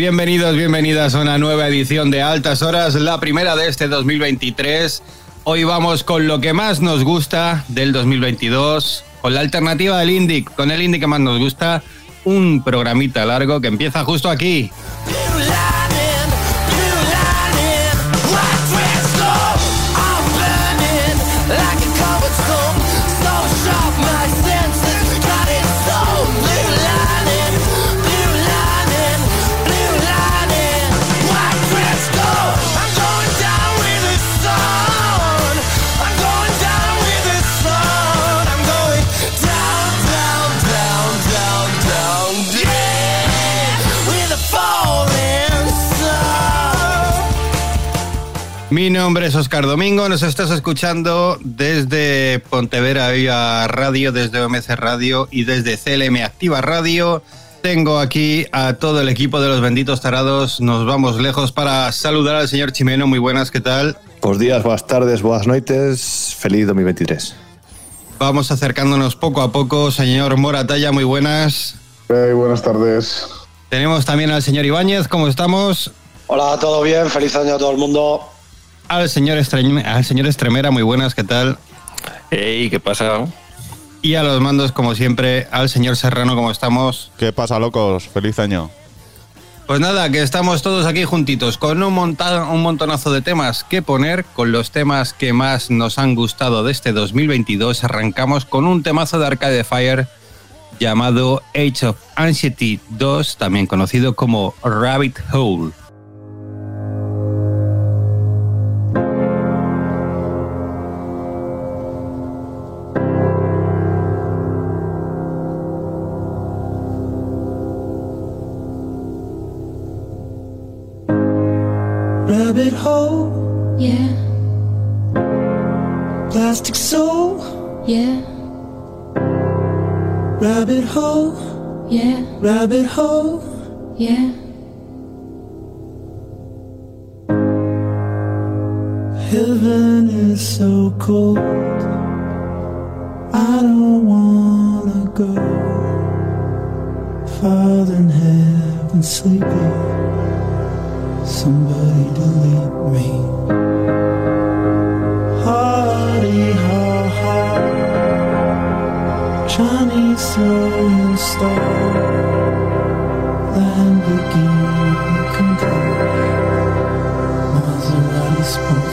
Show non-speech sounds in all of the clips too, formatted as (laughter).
Bienvenidos, bienvenidas a una nueva edición de Altas Horas, la primera de este 2023. Hoy vamos con lo que más nos gusta del 2022, con la alternativa del indie, con el indie que más nos gusta, un programita largo que empieza justo aquí. Mi nombre es Oscar Domingo, nos estás escuchando desde Pontevera Viva Radio, desde OMC Radio y desde CLM Activa Radio. Tengo aquí a todo el equipo de los benditos tarados. Nos vamos lejos para saludar al señor Chimeno. Muy buenas, ¿qué tal? Buenos días, buenas tardes, buenas noches. Feliz 2023. Vamos acercándonos poco a poco. Señor Moratalla, muy buenas. Hey, buenas tardes. Tenemos también al señor Ibáñez, ¿cómo estamos? Hola, todo bien, feliz año a todo el mundo al señor, al señor Estremera, muy buenas, ¿qué tal? Hey, ¿qué pasa? Y a los mandos, como siempre, al señor Serrano, ¿cómo estamos? ¿Qué pasa, locos? Feliz año. Pues nada, que estamos todos aquí juntitos con un, un montonazo de temas que poner, con los temas que más nos han gustado de este 2022. Arrancamos con un temazo de Arcade Fire llamado Age of Anxiety 2, también conocido como Rabbit Hole. Rabbit hole. Yeah. Heaven is so cold. I don't wanna go. Father in heaven sleeping. Somebody delete me. Hardy ha ha. Chinese throwing star. Lamborghini control. Maserati sports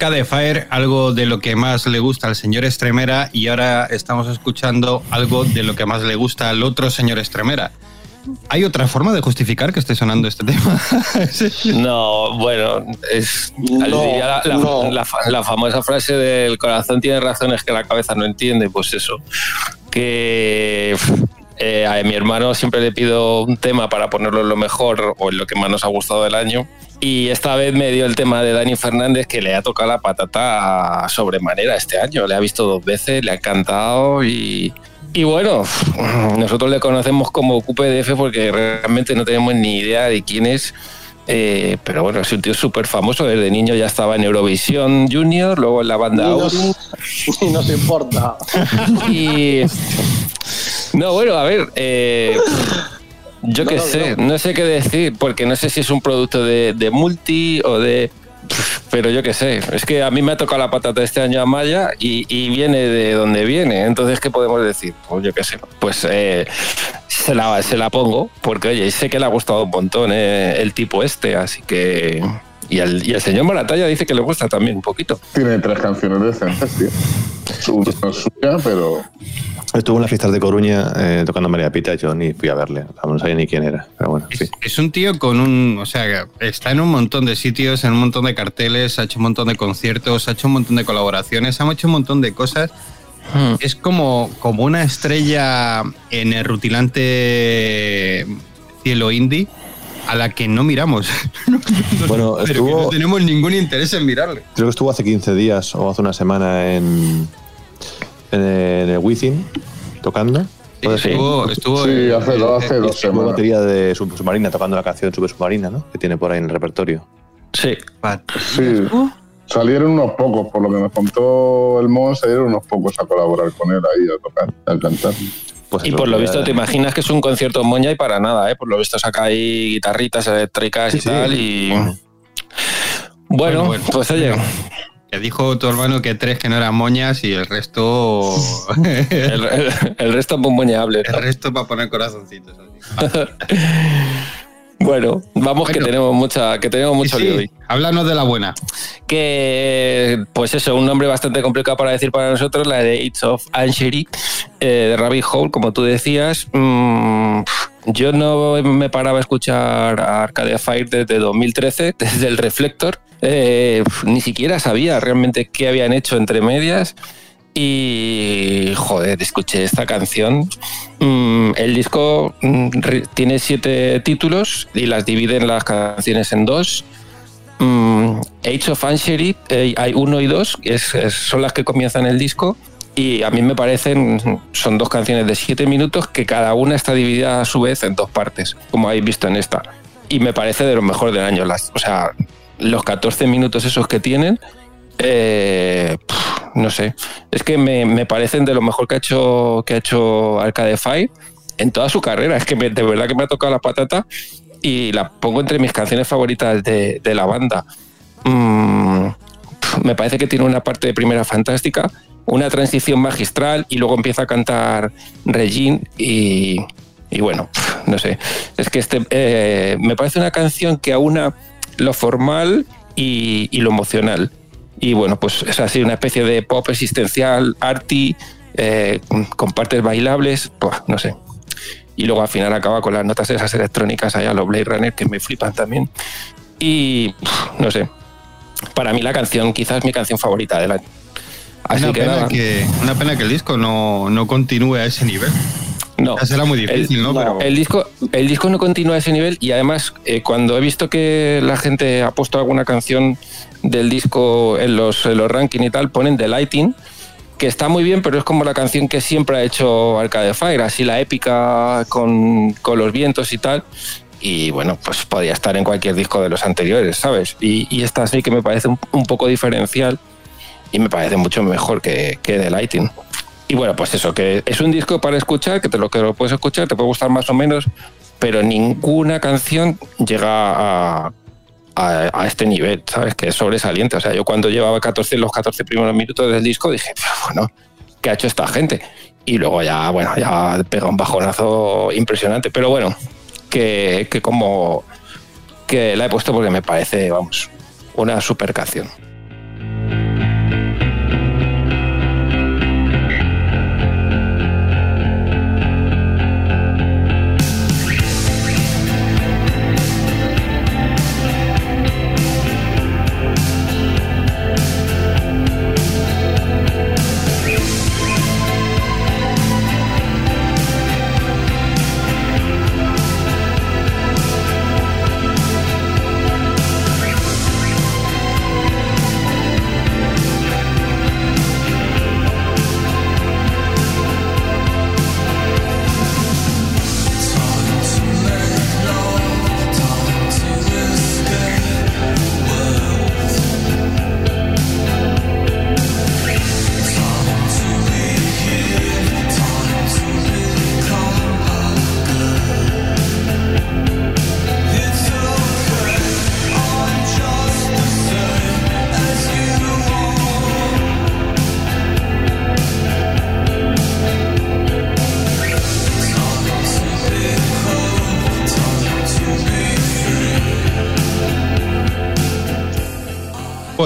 Fire, algo de lo que más le gusta al señor Estremera, y ahora estamos escuchando algo de lo que más le gusta al otro señor Estremera. ¿Hay otra forma de justificar que esté sonando este tema? (laughs) No, bueno, es No, la, la- no. la fa- la famosa frase del corazón tiene razones que la cabeza no entiende, pues eso. Que eh, a mi hermano siempre le pido un tema para ponerlo en lo mejor o en lo que más nos ha gustado del año. Y esta vez me dio el tema de Dani Fernández que le ha tocado la patata sobremanera este año. Le ha visto dos veces, le ha encantado y, y bueno, nosotros le conocemos como QPDF porque realmente no tenemos ni idea de quién es. Eh, pero bueno, es un tío súper famoso. Desde niño ya estaba en Eurovisión Junior, luego en la banda Aurum. nos, nos importa. (laughs) Y. No, bueno, a ver. eh, (laughs) yo No, qué no, sé, no. no. sé qué decir, porque no sé si es un producto de, de multi o de. Pero yo qué sé, es que a mí me ha tocado la patata este año a Maya y, y viene de donde viene. Entonces, ¿qué podemos decir? Pues yo qué sé, pues eh, se, la, se la pongo, porque oye, sé que le ha gustado un montón eh, el tipo este, así que. Y el, y el señor Maratalla dice que le gusta también un poquito. Tiene tres canciones decentes, tío. Una suya, pero Estuvo en las fiestas de Coruña eh, tocando María Pita, yo ni fui a verle, no sabía ni quién era, pero bueno, sí. Es, es un tío con un. O sea, está en un montón de sitios, en un montón de carteles, ha hecho un montón de conciertos, ha hecho un montón de colaboraciones, ha hecho un montón de cosas. Es como, como una estrella en el rutilante cielo indie a la que no miramos. (laughs) Bueno, Pero que no tenemos ningún interés en mirarle. Creo que estuvo hace 15 días o hace una semana en, en el, en el Wizzing tocando. Estuvo, estuvo sí, eh, hace, dos- hace dos Estuvo semanas. batería de Sub- Submarina tocando la canción Super Submarina, ¿no? Que tiene por ahí en el repertorio. Sí. Sí. Salieron unos pocos, por lo que me contó el Mon, salieron unos pocos a colaborar con él ahí, a tocar, a cantar. Pues Y por lo visto te imaginas que es un concierto en Moña y para nada, ¿eh? Por lo visto saca ahí guitarritas eléctricas Sí, y sí. tal y... Bueno, Bueno, bueno. pues oye, Que dijo tu hermano que tres que no eran moñas y el resto. (laughs) el, el- el resto es muy moñeable. el resto para poner corazoncitos. así. (laughs) Bueno, vamos que tenemos mucha, que tenemos mucho Sí, lío hoy. háblanos de la buena. Que, pues eso, un nombre bastante complicado para decir para nosotros, la de It's of Angery, eh, de Rabbit Hole, como tú decías. Mm, yo no me paraba a escuchar a Arcadia Fire desde 2013, (laughs) desde el Reflector. Eh, ni siquiera sabía realmente qué habían hecho entre medias. Y joder, escuché esta canción. Mm, el disco mm, tiene siete títulos y las dividen las canciones en dos. Mm, Age of Angery, eh, hay uno y dos, son las que comienzan el disco. Y a mí me parecen, son dos canciones de siete minutos que cada una está dividida a su vez en dos partes, como habéis visto en esta. Y me parece de lo mejor del año. O sea, los 14 minutos esos que tienen, eh, no sé, es que me, me parecen de lo mejor que ha hecho, que ha hecho Arcade Fire en toda su carrera. Es que me- de verdad que me ha tocado la patata y la pongo entre mis canciones favoritas de, de la banda. Mm, me parece que tiene una parte de primera fantástica, una transición magistral y luego empieza a cantar Regine y, y bueno, no sé. Es que este eh, me parece una canción que aúna lo formal y, y lo emocional. Y bueno, pues es así una especie de pop existencial, arty, eh, con- partes bailables, buah, no sé. Y luego al final acaba con las notas esas electrónicas allá, los Blade Runner, que me flipan también. Y no sé, para mí la canción quizás mi canción favorita del año. Así una, que pena nada, que, una pena que el disco no, no continúe a ese nivel. No. Ya será muy difícil, El- ¿no? Pero El disco, el disco no continúa a ese nivel y además eh, cuando he visto que la gente ha puesto alguna canción del disco en los, en los rankings y tal, ponen The Lighting, que está muy bien, pero es como la canción que siempre ha hecho Arcade Fire, así la épica con, con los vientos y tal. Y bueno, pues podía estar en cualquier disco de los anteriores, ¿sabes? Y, y esta sí que me parece un, un poco diferencial y me parece mucho mejor que, que The Lighting. Y bueno, pues eso, que es un disco para escuchar, que te lo, que lo puedes escuchar, te puede gustar más o menos, pero ninguna canción llega a, a, este nivel, ¿sabes? Que es sobresaliente. O sea, yo cuando llevaba 14, los 14 primeros minutos del disco dije, bueno, ¿qué ha hecho esta gente? Y luego ya, bueno, ya pega un bajonazo impresionante. Pero bueno, que, que como que la he puesto porque me parece, vamos, una super canción.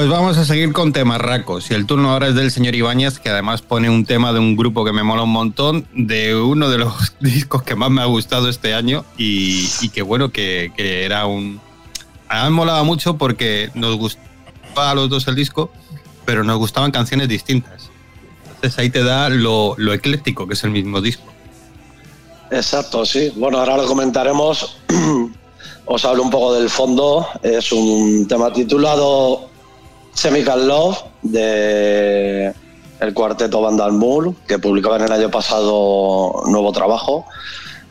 Pues vamos a seguir con temas racos. Y el turno ahora es del señor Ibáñez, que además pone un tema de un grupo que me mola un montón, de uno de los (laughs) discos que más me ha gustado este año y, que bueno, que, era un... A mí mucho porque nos gustaba a los dos el disco, pero nos gustaban canciones distintas. Entonces ahí te da lo ecléctico que es el mismo disco. Exacto, sí. Bueno, ahora lo comentaremos. (clears throat) Os hablo un poco del fondo. Es un tema titulado Chemical Love de el cuarteto Vandal Moore, que publicaban el año pasado nuevo trabajo.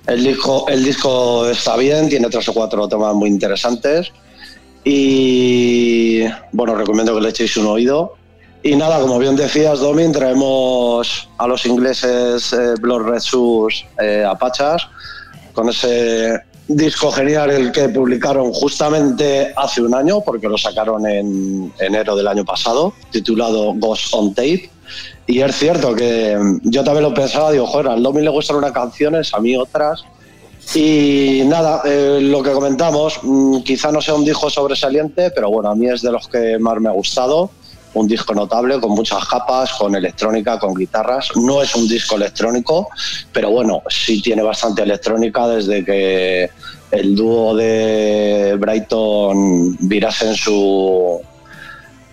El disco, el disco está bien, tiene tres o cuatro temas muy interesantes. Y bueno, recomiendo que le echéis un oído. Y nada, como bien decías, Domin, traemos a los ingleses eh, Blood Red Shoes eh, Apachas con ese disco genial el que publicaron justamente hace un año, porque lo sacaron en enero del año pasado, titulado Ghost on Tape. Y es cierto que yo también lo pensaba, digo, joder, al Domin le gustan unas canciones, a mí otras. Y nada, eh, lo que comentamos, mm, quizá no sea un disco sobresaliente, pero bueno, a mí es de los que más me ha gustado. Un disco notable, con muchas capas, con electrónica, con guitarras. No es un disco electrónico, pero bueno, sí tiene bastante electrónica desde que el dúo de Brighton virase en su,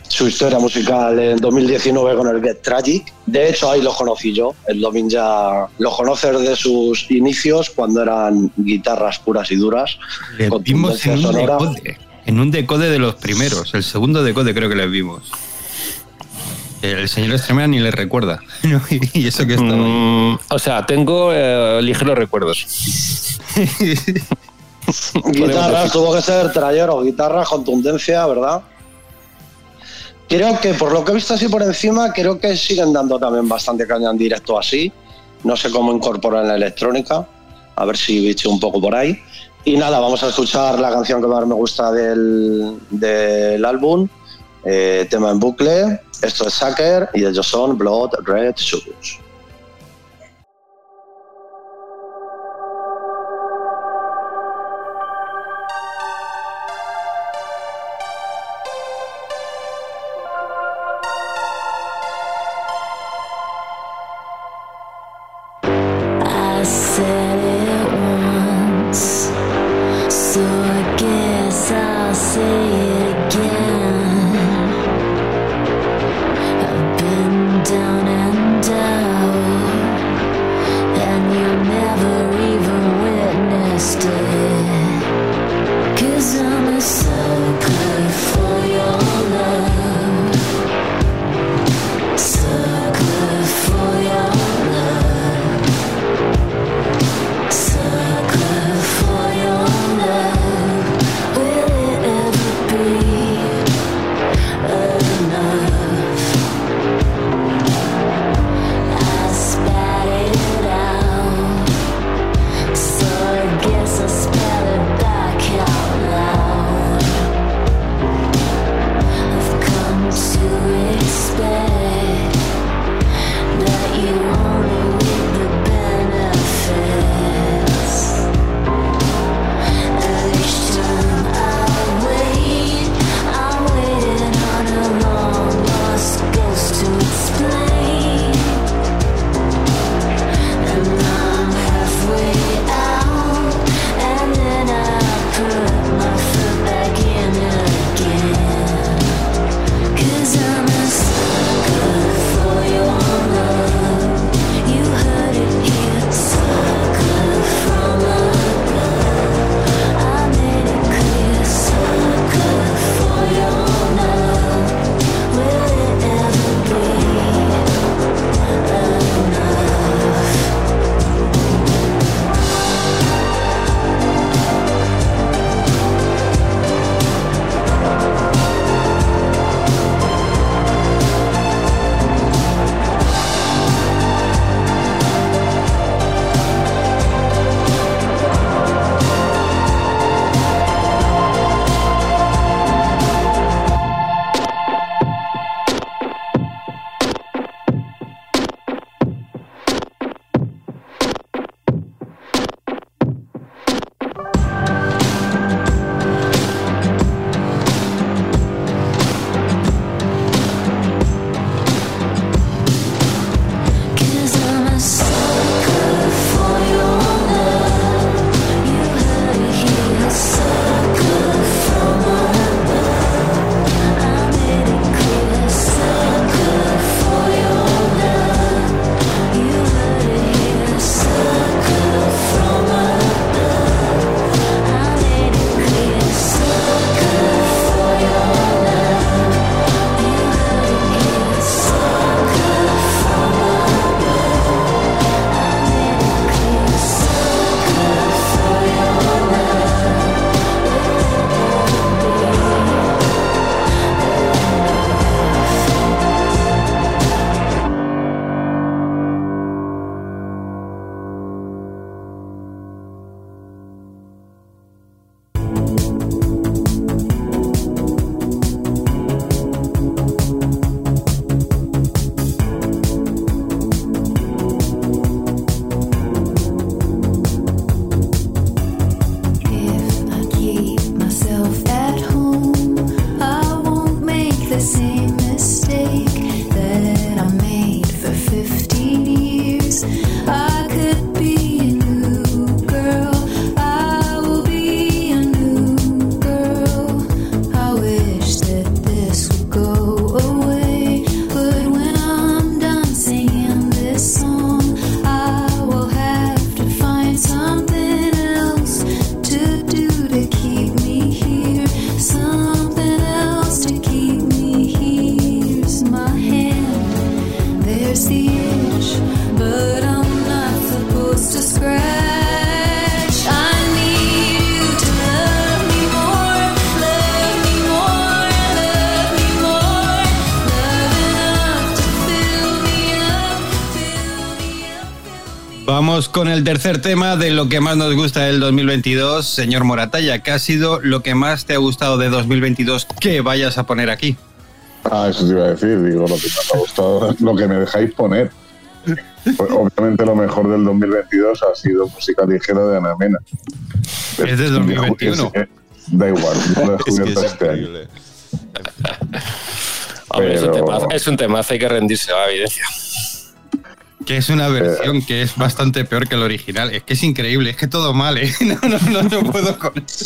su historia musical en 2019 con el Get Tragic. De hecho, ahí los conocí yo. El Domin ya los conoce desde sus inicios, cuando eran guitarras puras y duras. Le con vimos en un decode, en un decode de los primeros, el segundo decode creo que le vimos. El señor Estremera ni le recuerda. (laughs) y eso que estaba. Mm, o sea, tengo eh, ligeros recuerdos. (laughs) Guitarras, tuvo que ser trayero, guitarras, contundencia, ¿verdad? Creo que por lo que he visto así por encima, creo que siguen dando también bastante caña en directo así. No sé cómo incorporan la electrónica. A ver si bicho un poco por ahí. Y nada, vamos a escuchar la canción que más me gusta del, del álbum. eh, tema en bucle. Esto es Sucker y ellos son Blood Red Shoes. Con el tercer tema de lo que más nos gusta del 2022, señor Moratalla. ¿Qué ha sido lo que más te ha gustado de 2022 que vayas a poner aquí? Ah, eso te iba a decir, digo, lo que me ha gustado, (laughs) lo que me dejáis poner. Pues, obviamente lo mejor del 2022 ha sido música ligera de Ana Mena. Es de 2021. Es- Da igual, no lo he (laughs) Es que es este año. (laughs) es, un temazo, es un temazo, hay que rendirse a la evidencia. Que es una versión que es bastante peor que el original. Es que es increíble, es que todo mal, ¿eh? (laughs) No, no, no, no puedo con eso.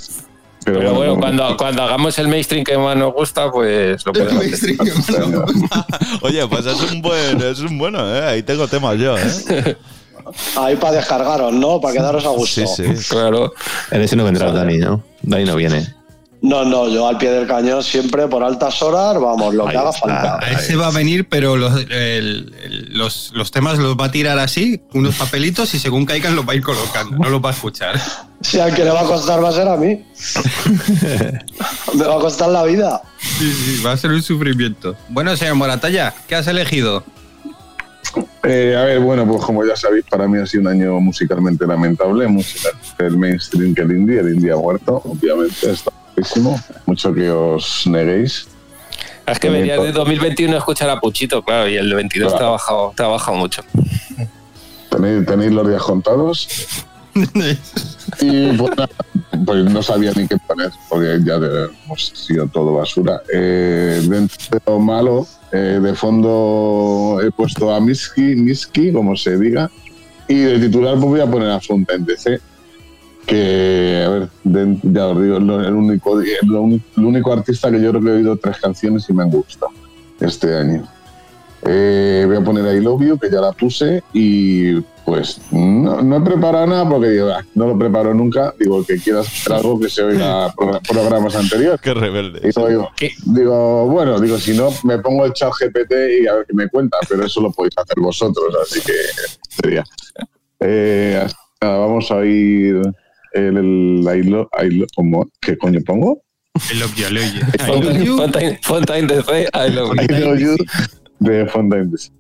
Pero bueno, no- cuando, cuando hagamos el mainstream que más nos gusta, pues lo El podemos mainstream que más nos gusta. (laughs) Oye, pues es un buen, es un bueno, ¿eh? Ahí tengo temas yo, ¿eh? Ahí para descargaros, ¿no? Para quedaros a gusto. Sí, sí. Claro. En ese no vendrá Dani, ¿no? Dani no viene. No, no, yo al pie del cañón siempre por altas horas, vamos, lo que haga está. falta. A ese va a venir, pero los, el- el- los, los temas los va a tirar así, unos papelitos, y según caigan los va a ir colocando. No los va a escuchar. Si al que le va a costar va a ser a mí. (laughs) Me va a costar la vida. Sí, sí, va a ser un sufrimiento. Bueno, señor Moratalla, ¿qué has elegido? Eh, a ver, bueno, pues como ya sabéis, para mí ha sido un año musicalmente lamentable. Música el mainstream que el indie, el indie ha muerto, obviamente, está Mucho que os neguéis. Es que venía de 2021 a escuchar a Puchito, claro, y el 22 te ha bajado, te ha bajado mucho. Tenéis, tenéis los días contados. (laughs) Y pues, nada, pues no sabía ni qué poner, porque ya hemos sido todo basura. Eh, dentro de lo malo, eh, de fondo he puesto a Miski, Miski, como se diga, y de titular pues voy a poner a Fountain DC, que, a ver, de- ya os digo, lo- el único, el, uni- el único artista que yo creo que he oído tres canciones y me han gustado este año. Eh, voy a poner I Love You, que ya la puse, y pues no, no he preparado nada porque digo, "Ah, no lo preparo nunca. Digo, el que quiera hacer algo que se oiga pro- programas anteriores. Qué rebelde. Y digo, digo, digo, bueno, digo, si no, me pongo el chat GPT y a ver qué me cuenta, pero eso lo podéis hacer vosotros, así que sería. Eh, vamos a oír el, el I Lo- I Lo- ¿cómo? ¿Qué coño pongo? El obvio, el oye. Fontaine, Fontaine, Fontaine DC, I love you. I Love You de Fontaine DC.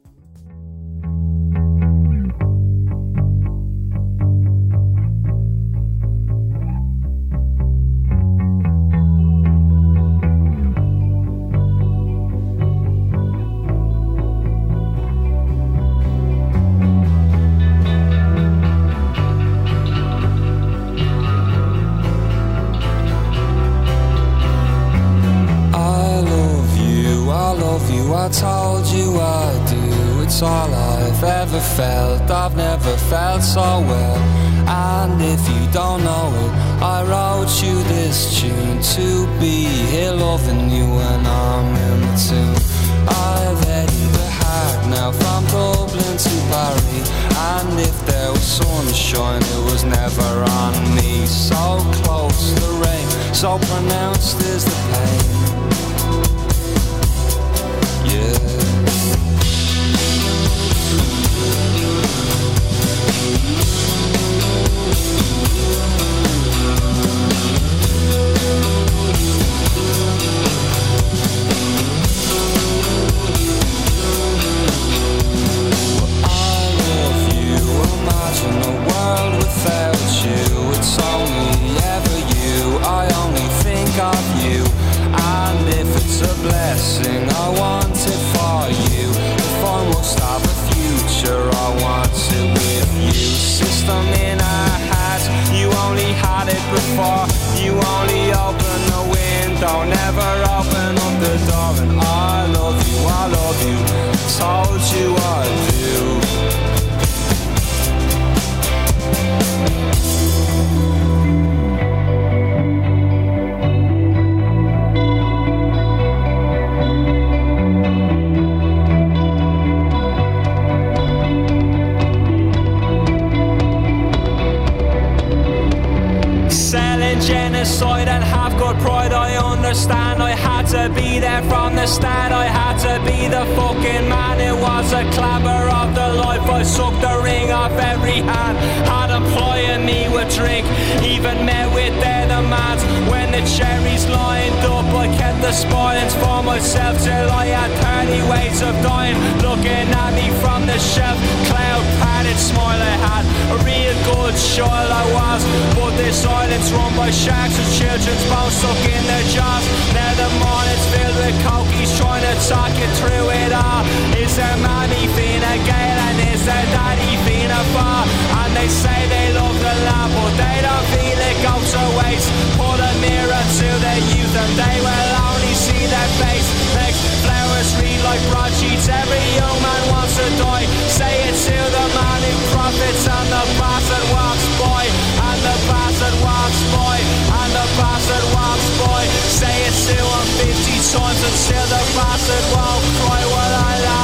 I. I had to be there from the start. I had to be the fucking man. It was a clapper of the. I sucked the ring off every hand. Had employing me with drink. Even met with their demands. When the cherries lined up, I kept the spoilings for myself till I had 30 ways of dying. Looking at me from the shelf. Cloud padded smile I had. A real good child I was. But this island's run by sharks and children's bones stuck in their jaws. Now the morning's filled with cokies trying to talk you through it all. Is their mommy Fina Gale and is their daddy Fina Far? And they say they love the land, but they don't feel it goes to waste. Put a mirror to their youth and they will only see their face. Next flowers read like broadsheets. Every young man wants to die. Say it to the man who profits and the bastard walks by. And the bastard walks by. And the bastard walks by. Say it to him 50 times and still the bastard won't cry. Well, I lie.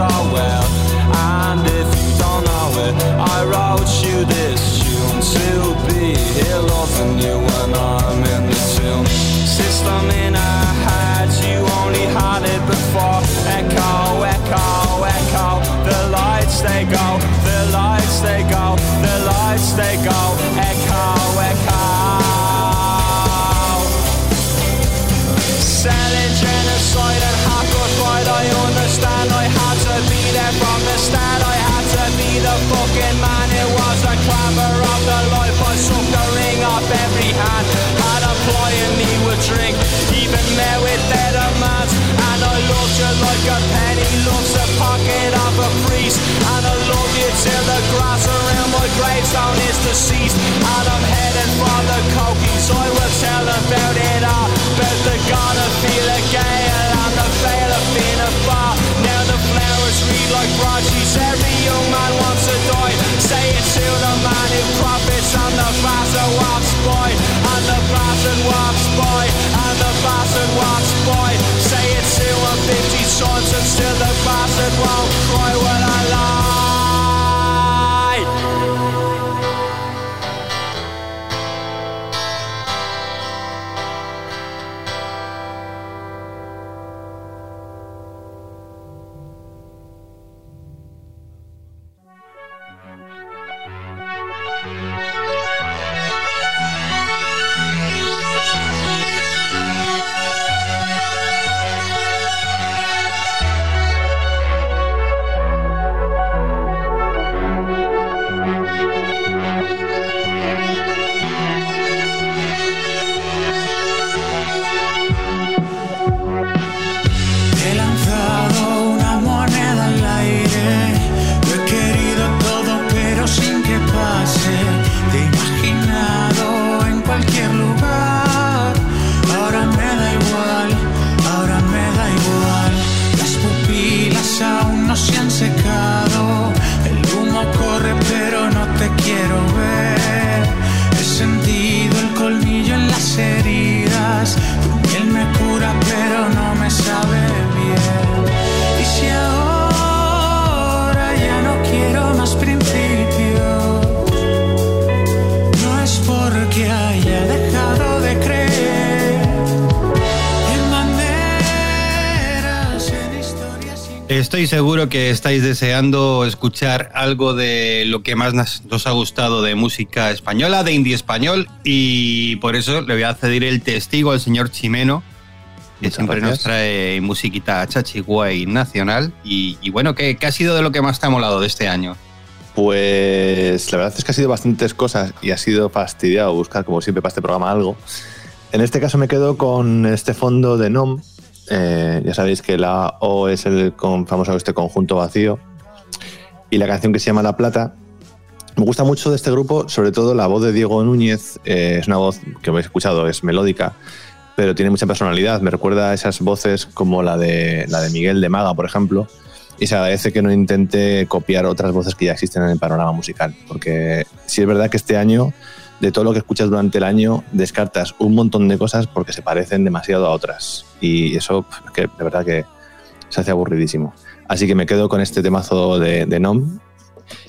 So well. And if you don't know it, I wrote you this tune to be here loving you when I'm in the tune. System in our heads, you only had it before. Echo, echo, echo. The lights they go, the lights they go, the lights they go. Echo, echo. Selling Loved like a penny loves a pocket of a priest. And I love you till the grass around my gravestone is deceased. And I'm heading for the cokies. I will tell about it all. About the god of feel a gale and the veil of being a bar. Now the flowers read like broadsheets. Every young man wants to die. Say it to the man who profits and the bastard walks by. And the bastard walks by. And the bastard walks by. Say it to him 50 times and still the bastard won't cry when I lie. Estoy seguro que estáis deseando escuchar algo de lo que más nos ha gustado de música española, de indie español, y por eso le voy a ceder el testigo al señor Chimeno, que Muchas siempre nos trae musiquita chachiguay nacional. Y, y bueno, ¿qué, qué ha sido de lo que más te ha molado de este año? Pues la verdad es que ha sido bastantes cosas y ha sido fastidiado buscar, como siempre, para este programa algo. En este caso me quedo con este fondo de NOM. Eh, ya sabéis que la O es el con, famoso este conjunto vacío. Y la canción que se llama La Plata. Me gusta mucho de este grupo, sobre todo la voz de Diego Núñez. eh, es una voz que habéis escuchado, es melódica, pero tiene mucha personalidad. Me recuerda a esas voces como la de, la de Miguel de Maga, por ejemplo. Y se agradece que no intente copiar otras voces que ya existen en el panorama musical. Porque sí es verdad que este año de todo lo que escuchas durante el año, descartas un montón de cosas porque se parecen demasiado a otras. Y eso, que de verdad que se hace aburridísimo. Así que me quedo con este temazo de, de Nom.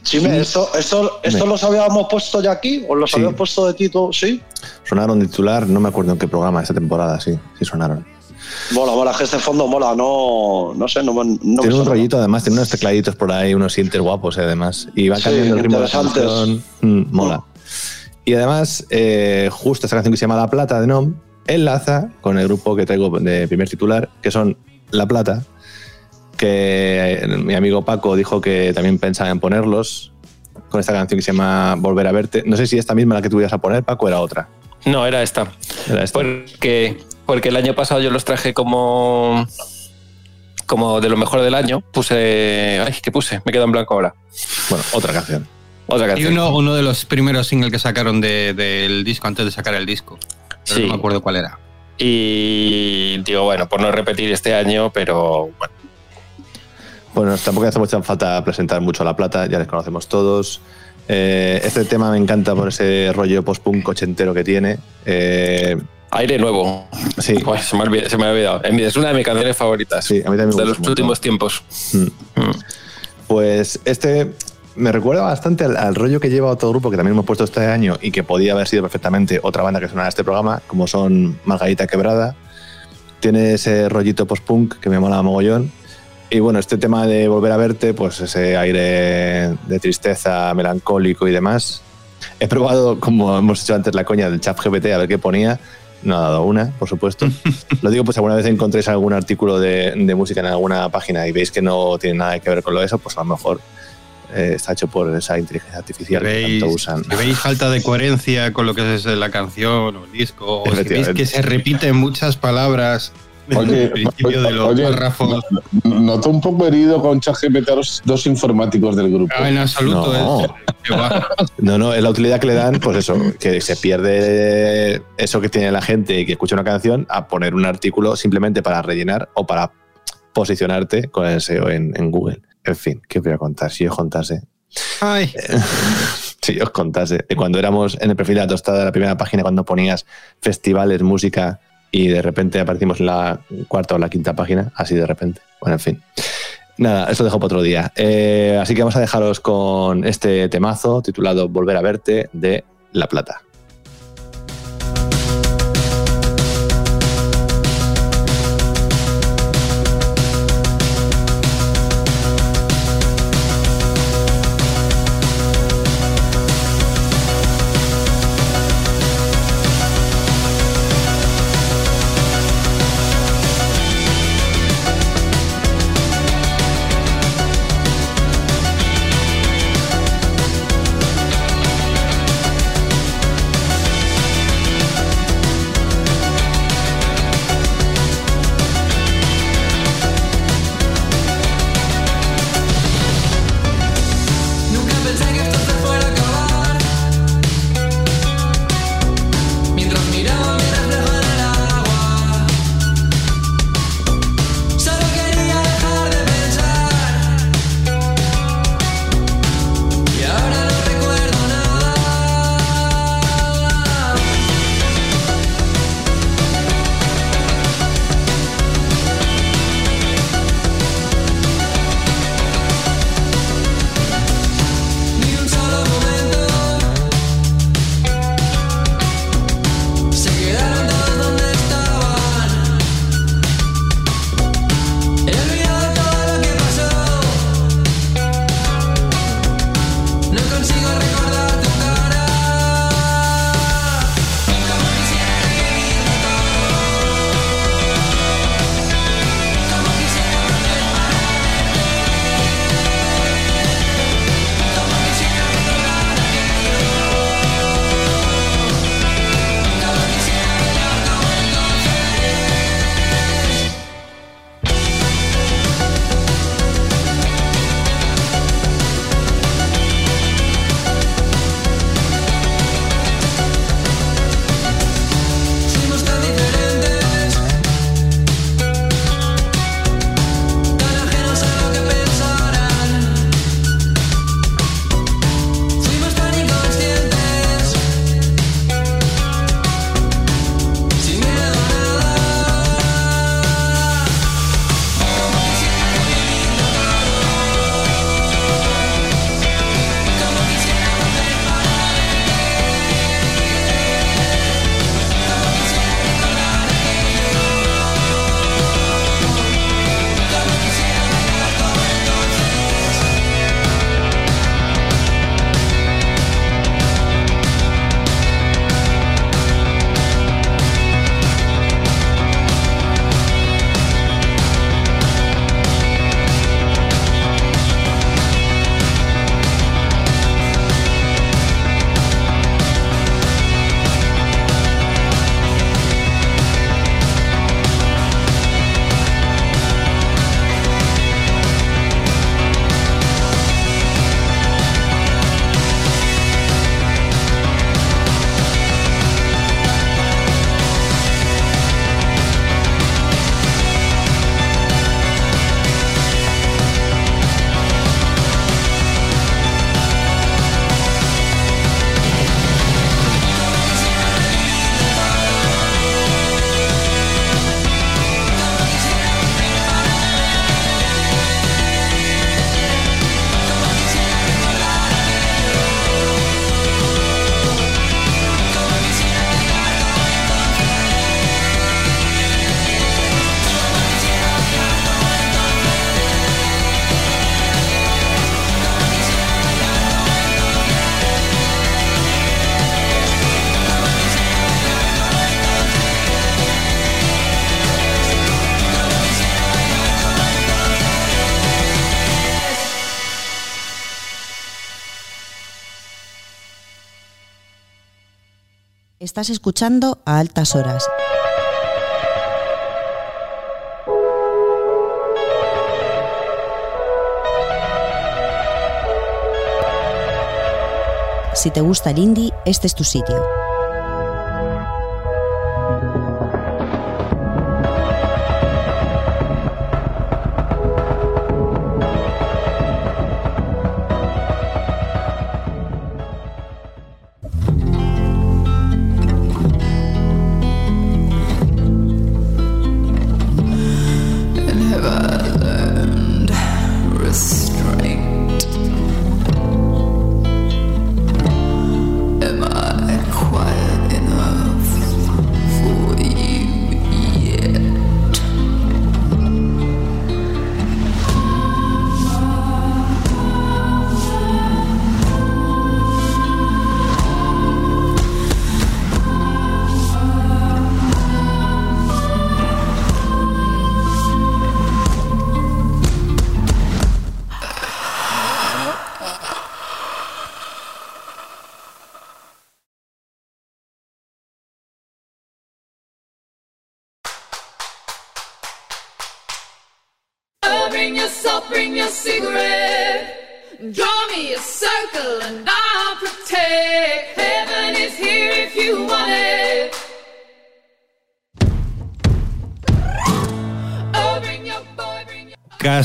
Chime, ¿esto, esto, esto Dime. los habíamos puesto ya aquí? ¿O los Sí. habíamos puesto de Tito? Sí. Sonaron de titular, no me acuerdo en qué programa esta temporada, sí, sí sonaron. Mola, mola, que este fondo mola, no, no sé, no, no me tiene un rollito, además, tiene unos tecladitos por ahí, unos sintes guapos, eh, además. Y va Sí, cambiando el ritmo de la canción. Mm, mola. Y además, eh, justo esta canción que se llama La Plata de Nom enlaza con el grupo que traigo de primer titular, que son La Plata, que eh, mi amigo Paco dijo que también pensaba en ponerlos con esta canción que se llama Volver a verte. No sé si esta misma la que tú ibas a poner, Paco, era otra. No, era esta. Era esta. Porque, porque el año pasado yo los traje como como de lo mejor del año. Puse. Ay, ¿qué puse? Me quedo en blanco ahora. Bueno, otra canción. Otra Y uno, uno de los primeros singles que sacaron de- del disco antes de sacar el disco. Pero Sí. no me acuerdo cuál era. Y digo, bueno, por no repetir este año, pero bueno. Bueno, tampoco hace mucha falta presentar mucho a La Plata, ya les conocemos todos. Eh, este tema me encanta por ese rollo post-punk ochentero que tiene. Eh, Aire nuevo. sí, (laughs) Pues se me ha olvidado. Se me ha olvidado. Es una de mis canciones favoritas sí, a mí también me de gusta los un montón. últimos tiempos. Mm. Mm. Pues este me recuerda bastante al, al rollo que lleva otro grupo que también hemos puesto este año y que podía haber sido perfectamente otra banda que sonara este programa, como son Margarita Quebrada. Tiene ese rollito post-punk que me mola mogollón. Y bueno, este tema de volver a verte, pues ese aire de tristeza, melancólico y demás. He probado, como hemos hecho antes, la coña del chat GPT a ver qué ponía. No ha dado una, por supuesto. (laughs) Lo digo, pues alguna vez encontréis algún artículo de, de música en alguna página y veis que no tiene nada que ver con lo de eso, pues a lo mejor eh, está hecho por esa inteligencia artificial que tanto usan. si veis falta de coherencia con lo que es la canción o el disco, o si veis que se repiten muchas palabras desde Oye, el principio de los oye, párrafos. Noto un poco herido con ChatGPT a los dos informáticos del grupo. Ah, en absoluto No. es. No, no, es la utilidad que le dan, pues eso, que se pierde eso que tiene la gente y que escucha una canción a poner un artículo simplemente para rellenar o para posicionarte con el SEO en, en Google. En fin, ¿qué os voy a contar? Si os contase. Ay, (laughs) Si os contase. De cuando éramos en el perfil de la tostada de la primera página, cuando ponías festivales, música y de repente aparecimos en la cuarta o la quinta página, así de repente. Bueno, en fin. Nada, eso dejo para otro día. Eh, así que vamos a dejaros con este temazo titulado Volver a verte de La Plata. Estás escuchando a altas horas. Si te gusta el indie, este es tu sitio.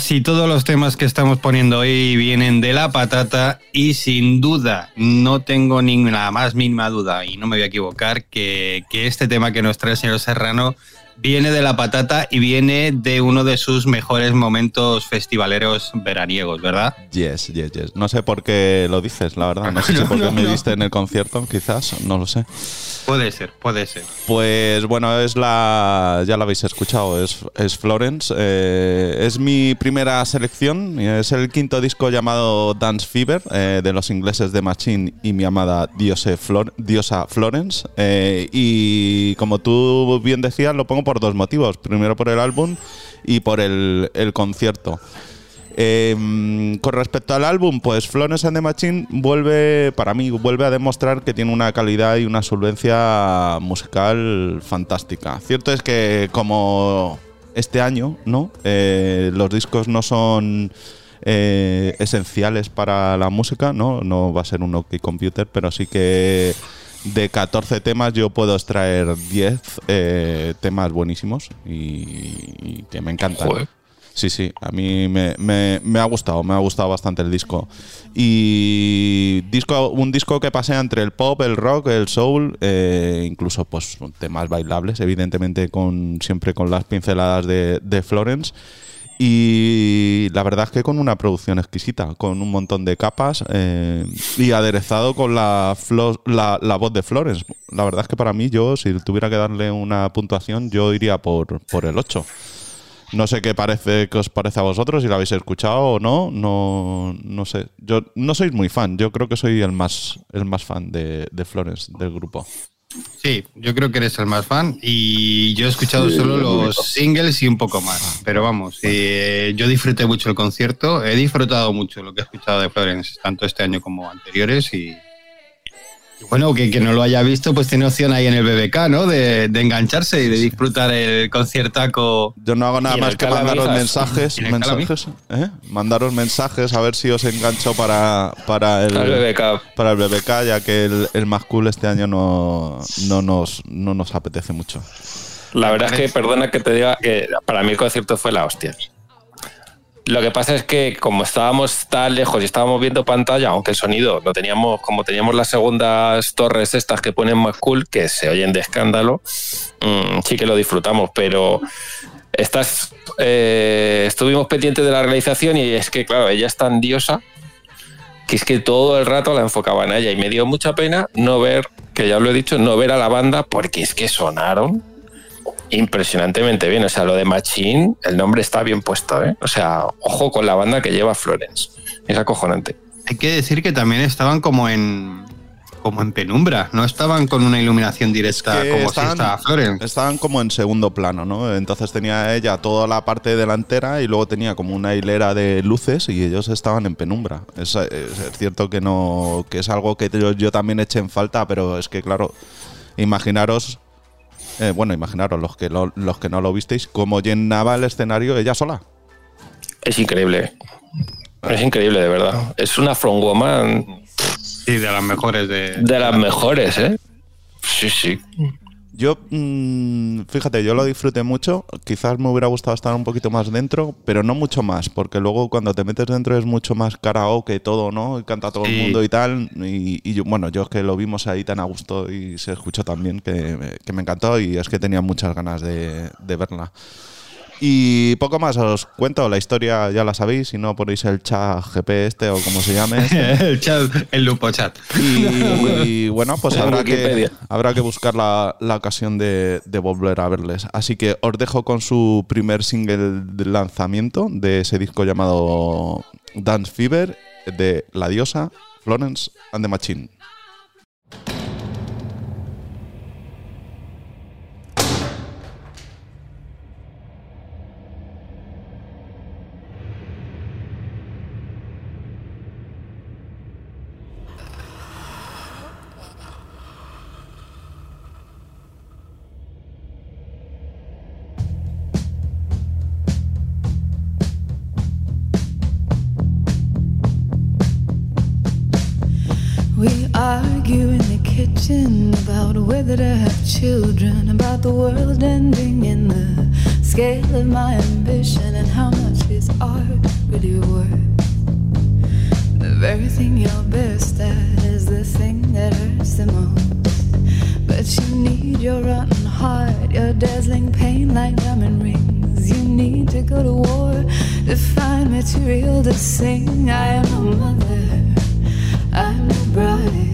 Casi todos los temas que estamos poniendo hoy vienen de la patata y sin duda, no tengo ninguna más mínima duda y no me voy a equivocar que, que este tema que nos trae el señor Serrano viene de la patata y viene de uno de sus mejores momentos festivaleros veraniegos, ¿verdad? Yes, yes, yes. No sé por qué lo dices, la verdad. No (laughs) sé si No, porque no, me viste en el concierto, quizás, no lo sé. Puede ser, puede ser. Pues bueno, es la. Ya la habéis escuchado, es, es Florence. eh, es mi primera selección. Es el quinto disco llamado Dance Fever eh, de los ingleses de Machine y mi amada Diose Flor- diosa Florence. eh, y como tú bien decías, lo pongo por dos motivos. Primero por el álbum y por el, concierto. Eh, con respecto al álbum, pues Florence and the Machine vuelve, para mí, vuelve a demostrar que tiene una calidad y una solvencia musical fantástica. Cierto es que como este año, ¿no? Eh, los discos no son eh, esenciales para la música, ¿no? No va a ser un OK Computer, pero sí que de 14 temas yo puedo extraer 10 eh, temas buenísimos y, y que me encantan. Joder. Sí, sí, a mí me, me- me ha gustado, me ha gustado bastante el disco. Y disco, un disco que pasea entre el pop, el rock, el soul, eh, incluso pues temas bailables, evidentemente con siempre con las pinceladas de, de Florence. Y la verdad es que con una producción exquisita, con un montón de capas eh, y aderezado con la, flo- la, la voz de Florence. La verdad es que para mí, yo, si tuviera que darle una puntuación, yo iría por, por el 8. No sé qué parece, qué os parece a vosotros, si lo habéis escuchado o no, no, no sé. Yo no sois muy fan, yo creo que soy el más, el más fan de, de Florence, del grupo. Sí, yo creo que eres el más fan y yo he escuchado Sí, solo los singles y un poco más. Pero vamos, eh, yo disfruté mucho el concierto, he disfrutado mucho lo que he escuchado de Florence, tanto este año como anteriores y bueno, que, que no lo haya visto, pues tiene opción ahí en el BBK, ¿no? De, de engancharse y de disfrutar el conciertaco. Yo no hago nada más que mandaros mensajes, mensajes, ¿eh? mandaros mensajes a ver si os engancho para, para el, BBK. para el BBK, ya que el, el más cool este año no, no, nos, no nos apetece mucho. La verdad es que, perdona que te diga, que para mí el concierto fue la hostia. Lo que pasa es que como estábamos tan lejos y estábamos viendo pantalla, aunque el sonido lo teníamos, como teníamos las segundas torres estas que ponen más cool, que se oyen de escándalo, mm, sí que lo disfrutamos, pero estás, eh, estuvimos pendientes de la realización y es que, claro, ella es tan diosa que es que todo el rato la enfocaban a ella y me dio mucha pena no ver, que ya lo he dicho, no ver a la banda porque es que sonaron impresionantemente bien. O sea, lo de Machine, el nombre está bien puesto, ¿eh? O sea, ojo con la banda que lleva Florence. Es acojonante. Hay que decir que también estaban como en como en penumbra, no estaban con una iluminación directa que como estaban- si estaba Florence. Estaban como en segundo plano, ¿no? Entonces tenía ella toda la parte delantera y luego tenía como una hilera de luces y ellos estaban en penumbra. Es, es- es cierto que no que es algo que yo, yo también eché en falta, pero es que claro, Imaginaros, eh, bueno, imaginaros los que, lo- los que no lo visteis, cómo llenaba el escenario ella sola. Es increíble. Es increíble, de verdad. Es una frontwoman Sí, de las mejores de. de las mejores, ¿eh? Sí, sí. Yo, mm, fíjate, yo lo disfruté mucho. Quizás me hubiera gustado estar un poquito más dentro, pero no mucho más, porque luego cuando te metes dentro es mucho más karaoke todo, ¿no? Y canta todo el mundo y tal. Y, y yo, bueno, yo es que lo vimos ahí tan a gusto y se escuchó tan bien que, que me encantó y es que tenía muchas ganas de, de verla. Y poco más os cuento, la historia ya la sabéis, si no ponéis el chat GP este o como se llame. este. (laughs) el chat, el lupo chat. Y, y bueno, pues habrá que, habrá que buscar la, la ocasión de, de volver a verles. Así que os dejo con su primer single de lanzamiento de ese disco llamado Dance Fever de La Diosa, Florence and the Machine. About whether to have children, about the world ending in the scale of my ambition, and how much is art really worth. The very thing you're best at is the thing that hurts the most. But you need your rotten heart, your dazzling pain like diamond rings. You need to go to war to find material to sing. I am a mother. I'm the bride,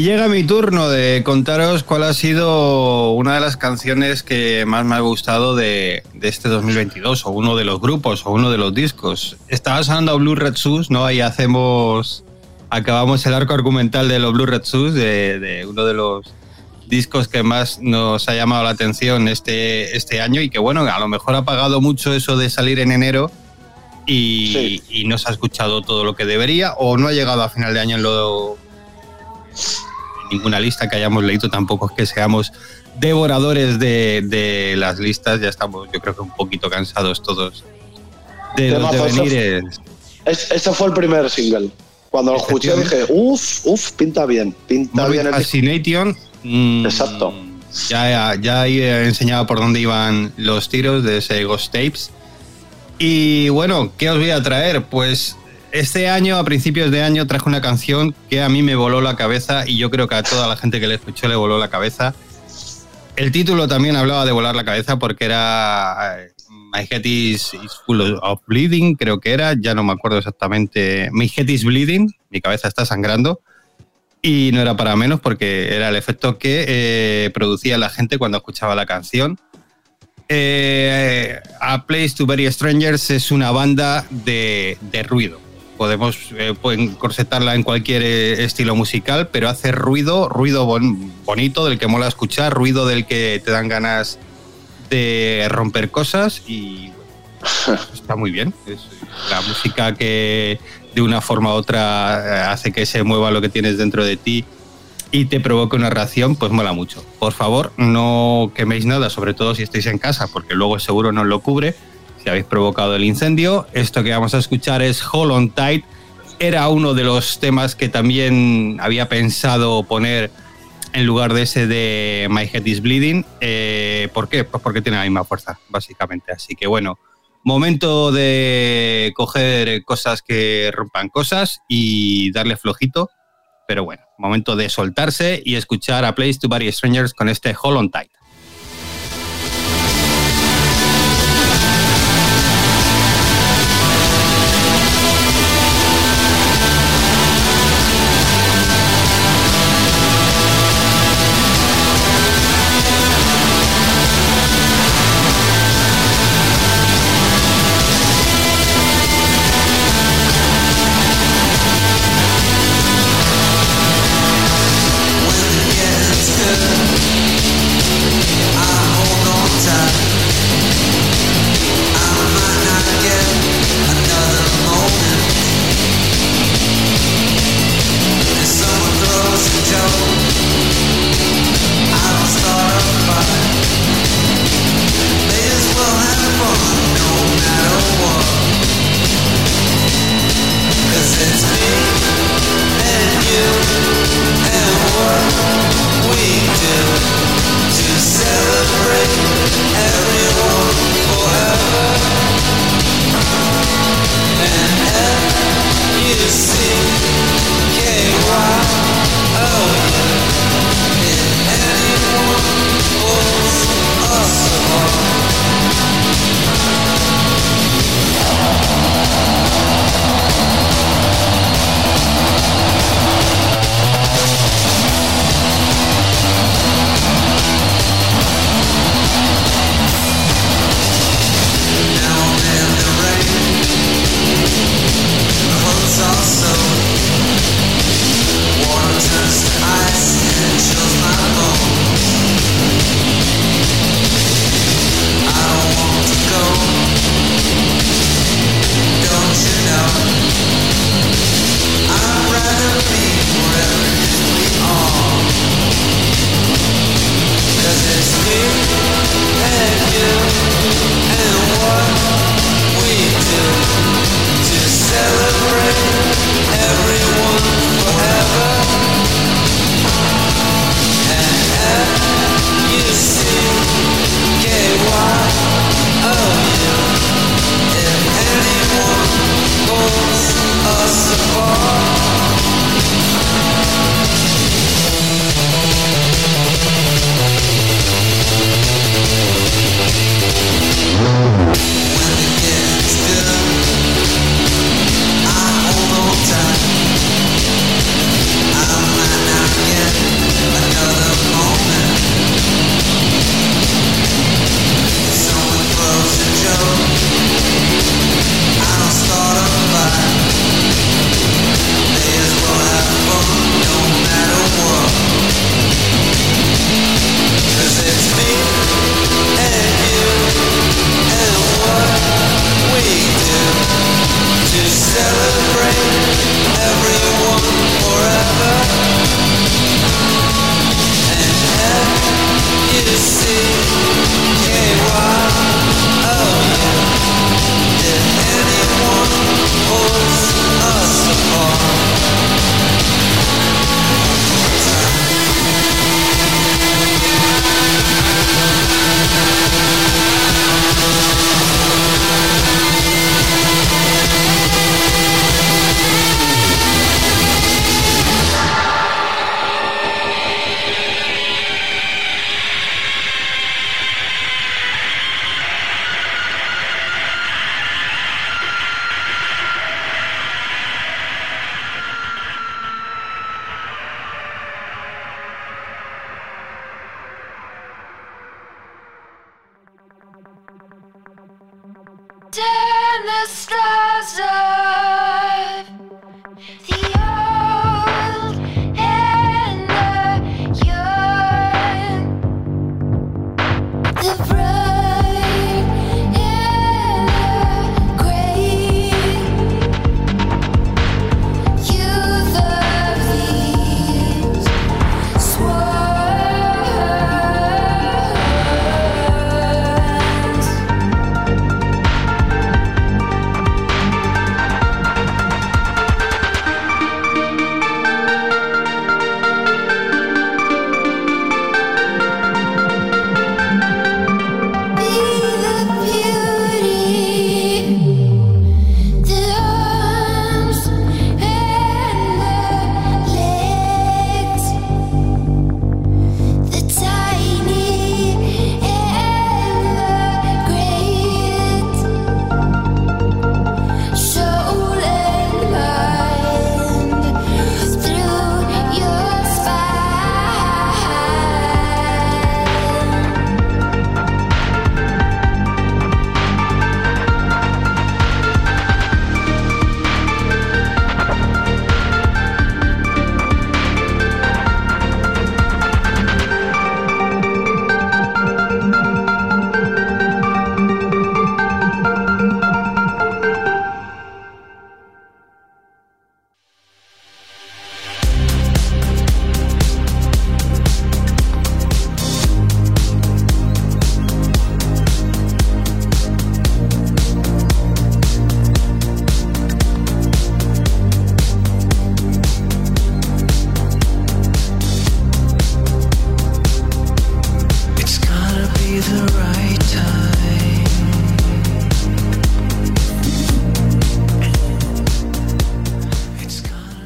Y llega mi turno de contaros cuál ha sido una de las canciones que más me ha gustado de, de este 2022, o uno de los grupos, o uno de los discos. Estaba sonando Blue Red Shoes, ¿no? Ahí hacemos, acabamos el arco argumental de los Blue Red Shoes, de, de uno de los discos que más nos ha llamado la atención este, este año y que bueno, a lo mejor ha pagado mucho eso de salir en enero y, y no se ha escuchado todo lo que debería o no ha llegado a final de año en lo ninguna lista que hayamos leído tampoco es que seamos devoradores de, de las listas, ya estamos yo creo que un poquito cansados todos de los devenires. Es- este fue el primer single. Cuando lo escuché dije, uff, uff, pinta bien, pinta Morbid bien el. Fascination. mm, Exacto. Ya, ya he enseñado por dónde iban los tiros de ese Ghost Tapes. Y bueno, ¿qué os voy a traer? Pues este año, a principios de año, traje una canción que a mí me voló la cabeza y yo creo que a toda la gente que le escuchó le voló la cabeza. El título también hablaba de volar la cabeza porque era eh, My Head is, Full of Bleeding, creo que era, ya no me acuerdo exactamente. My Head is Bleeding, mi cabeza está sangrando. Y no era para menos porque era el efecto que eh, producía la gente cuando escuchaba la canción. Eh, A Place to Bury Strangers es una banda de ruido. Podemos eh, pueden corsetarla en cualquier eh, estilo musical, pero hace ruido, ruido bon- bonito, del que mola escuchar, ruido del que te dan ganas de romper cosas y está muy bien. Es la música que de una forma u otra eh, hace que se mueva lo que tienes dentro de ti y te provoque una reacción, pues mola mucho. Por favor, no queméis nada, sobre todo si estáis en casa, porque luego seguro no lo cubre si habéis provocado el incendio. Esto que vamos a escuchar es Hold on Tight. Era uno de los temas que también había pensado poner en lugar de ese de My Head is Bleeding. Eh, ¿Por qué? Pues porque tiene la misma fuerza, básicamente. Así que bueno, momento de coger cosas que rompan cosas y darle flojito. Pero bueno, momento de soltarse y escuchar a Place to Bury Strangers con este Hold on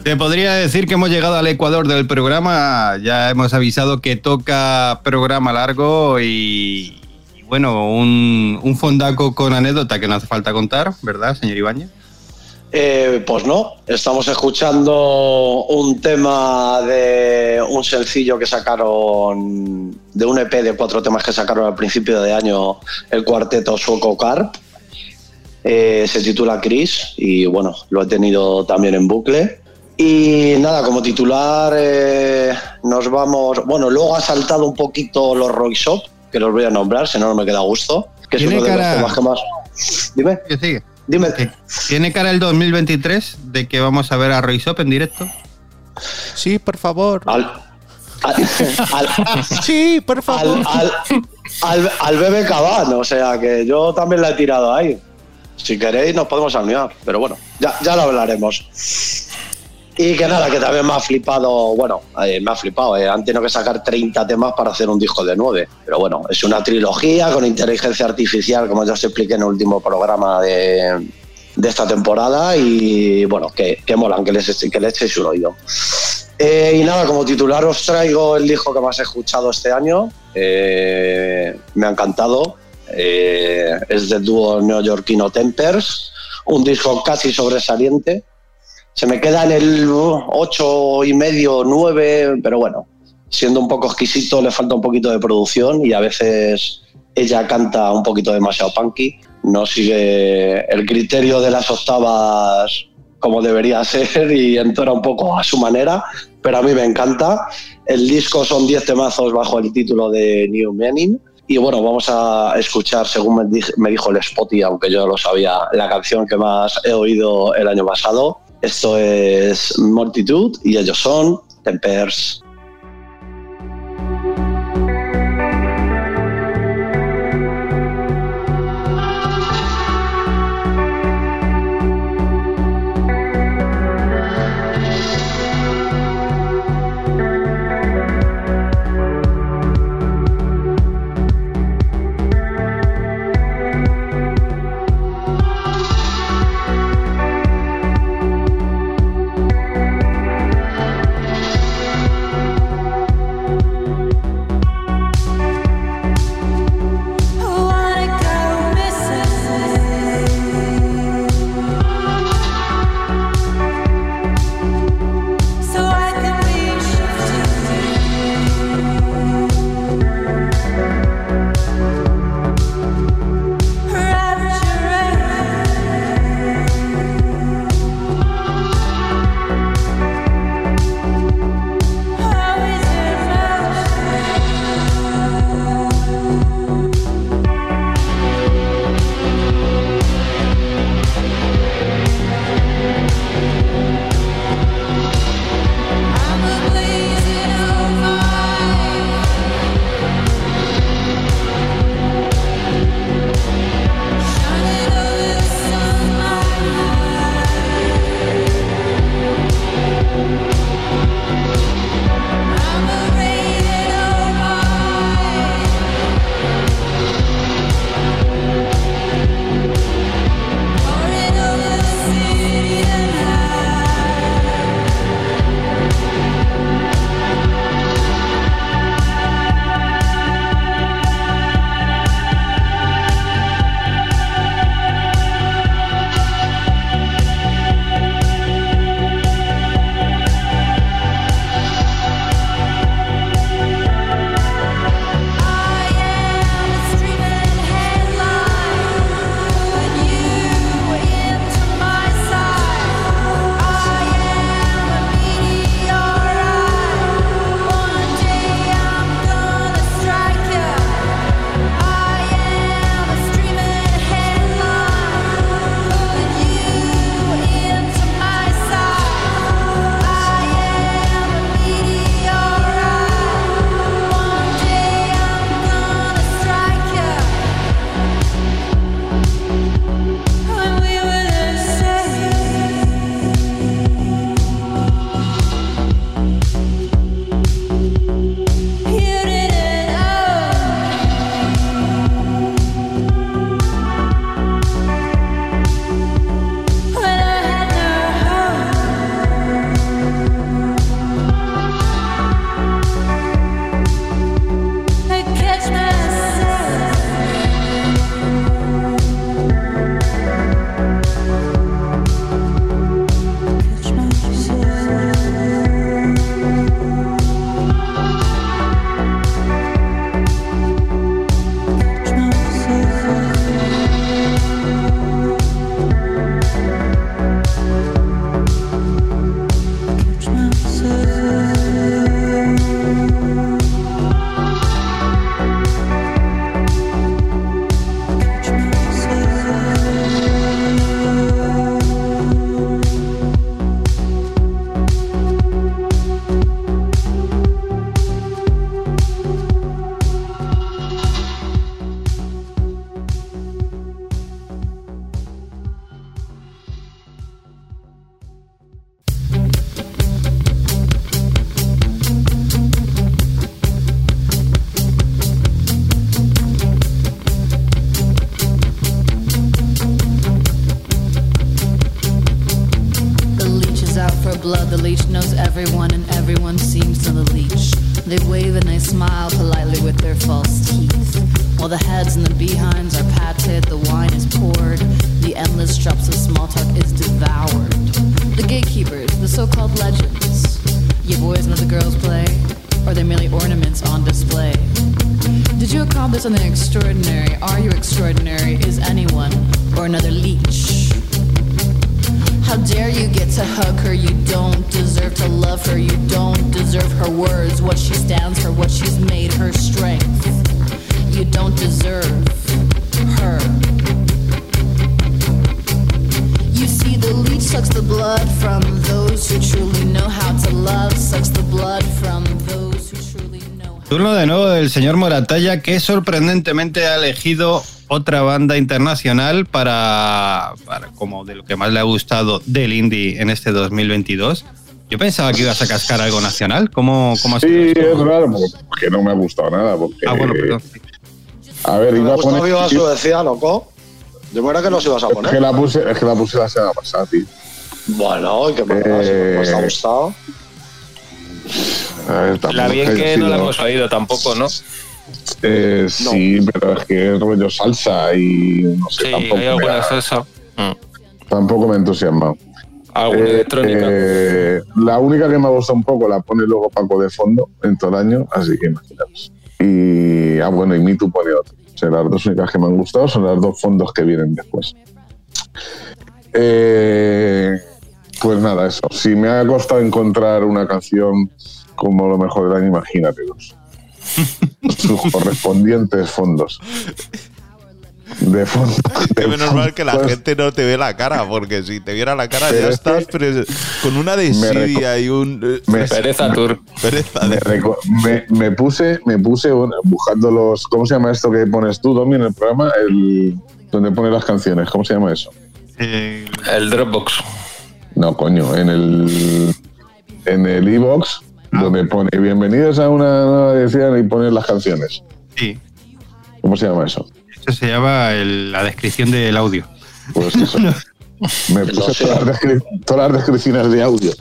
Te podría decir que hemos llegado al ecuador del programa. Ya hemos avisado que toca programa largo y, bueno, un, un fondaco con anécdota que no hace falta contar, ¿verdad, señor Ibáñez? Eh, pues no, estamos escuchando un tema de un sencillo que sacaron, de un EP de cuatro temas que sacaron al principio de año el cuarteto sueco Carp. Eh, se titula Chris y bueno, lo he tenido también en bucle. Y nada, como titular eh, nos vamos, bueno, luego ha saltado un poquito los Roy Shop, que los voy a nombrar, si no, no me queda gusto, que es Tiene uno de cara- los temas que más... Dime, Que sigue. dime. ¿Tiene cara el 2023 de que vamos a ver a Roy Shop en directo? Sí, por favor. Al, al, al- (laughs) Sí, por favor. al, al, al bebé Cabán, o sea que yo también la he tirado ahí. Si queréis nos podemos alinear, pero bueno, ya, ya lo hablaremos. Y que nada, que también me ha flipado, bueno, eh, me ha flipado, eh, han tenido que sacar 30 temas para hacer un disco de 9, pero bueno, es una trilogía con inteligencia artificial, como ya os expliqué en el último programa de, de esta temporada, y bueno, que, que molan, que les, que le echéis un oído. Eh, y nada, como titular os traigo el disco que más he escuchado este año. Eh, me ha encantado. Eh, es del dúo neoyorquino Tempers. Un disco casi sobresaliente. Se me queda en el 8 y medio, 9, pero bueno, siendo un poco exquisito, le falta un poquito de producción y a veces ella canta un poquito demasiado punky. No sigue el criterio de las octavas como debería ser y entona un poco a su manera, pero a mí me encanta. El disco son 10 temazos bajo el título de New Meaning. Y bueno, vamos a escuchar, según me, dij- me dijo el Spotty, aunque yo lo sabía, la canción que más he oído el año pasado. Esto es Multitude y ellos son Tempers. Señor Moratalla, que sorprendentemente ha elegido otra banda internacional para, para como de lo que más le ha gustado del indie en este 2022. Yo pensaba que ibas a cascar algo nacional. ¿Cómo, cómo has Sí, es raro, porque no me ha gustado nada. Porque, Ah, bueno, perdón. A ver, Me iba a poner. Viva Suecia, loco. Yo era que los ibas a Es poner. que, la puse, es que la puse la semana pasada, tío. Bueno, ¿y qué más? Eh, ¿Os ha gustado? Ver, La bien que no la hemos oído tampoco, ¿no? Eh, Sí, pero es que es rollo salsa y no sé, Sí, tampoco, hay me alguna ha, salsa. Mm. tampoco me ha entusiasmado. Alguna Eh, electrónica. eh, la única que me ha gustado un poco la pone luego Paco de fondo en todo el año, así que imaginaos. Y, ah, bueno, y Me Too pone otro. O sea, las dos únicas que me han gustado son las dos fondos que vienen después. Eh, pues nada, eso. Si me ha costado encontrar una canción como lo mejor del año, imagínate dos. (laughs) Sus correspondientes fondos. De fondo. Es menos mal que la gente no te ve la cara, porque si te viera la cara Pero ya es estás con una desidia y un... eh, me- (laughs) Pereza Tour. pereza me, me- me puse, me puse bueno, buscando los. ¿Cómo se llama esto que pones tú, Domi, en el programa? El, donde pones las canciones. ¿Cómo se llama eso? El Dropbox. No, coño, en el. En el iBox, donde pone bienvenidos a una nueva edición y pones las canciones. sí, ¿Cómo se llama eso? eso se llama el- la descripción del audio. Pues eso. (laughs) Me puse todas las, descri- todas las descripciones de audio.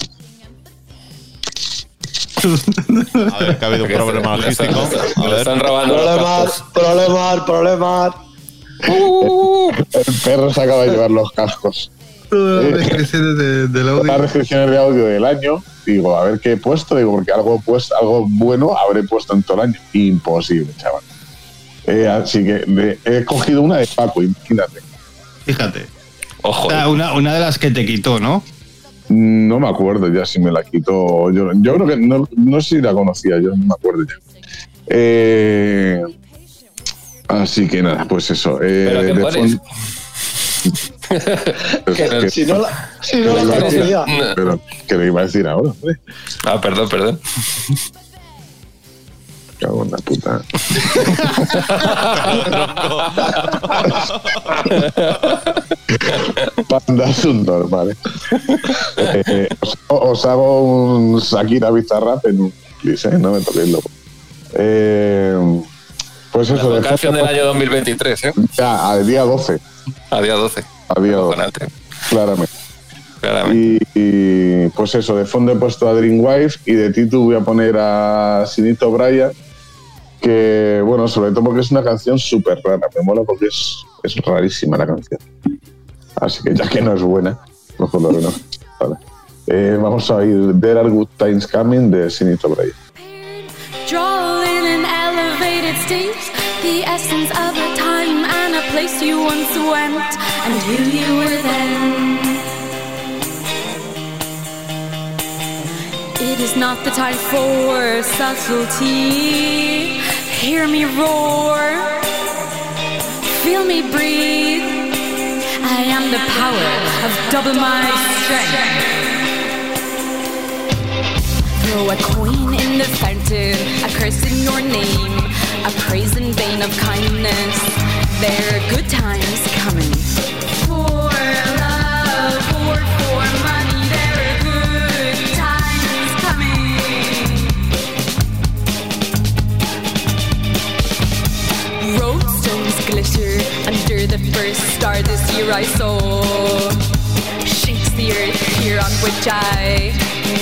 A ver, que ha habido un (laughs) problema logístico. A le ver. están robando Problemas, problemas, problemas. El perro se acaba de llevar los cascos. Descripciones de- del Todas las descripciones de audio del año. Digo, a ver qué he puesto. Digo, porque algo, pues, algo bueno habré puesto en todo el año. Imposible, chaval. Eh, así que he cogido una de Paco, imagínate. Fíjate. Ojo. O sea, una, una de las que te quitó, ¿no? No me acuerdo ya si me la quitó. Yo, yo creo que no, no sé si la conocía, yo no me acuerdo ya. Eh, así que nada, pues eso. eh, ¿Pero de? Que- Si no la, si no la conocía. pero, ¿qué le iba a decir ahora? hombre? Ah, perdón, perdón. Cago en la puta. (laughs) Panda es un normal. ¿eh? Eh, os, os hago un Shakira Bizarrap en un ¿eh? No me toquéis loco. Eh, pues eso, La canción del año 2023, ¿eh? Ya, al día 12. A día 12. A día 12, Cojonante, claramente. claramente. Y, y, pues eso, de fondo he puesto a Dreamwife y de Titu voy a poner a Sinito Braya, que bueno, sobre todo porque es una canción súper rara, me mola porque es, es rarísima la canción. Así que ya que no es buena, mejor lo que no. Vale. Eh, vamos a ir There Are Good Times Coming de Sinito Braya. The essence of a time and a place you once went, and who you were then. It is not the time for subtlety. Hear me roar, feel me breathe. I am the power of double my strength. Throw a coin in the fountain, a curse in your name, a praise in of kindness. There are good times coming. For love or for money, there are good times coming. Roadstones glitter under the first star this year I saw. shakes the earth here on which I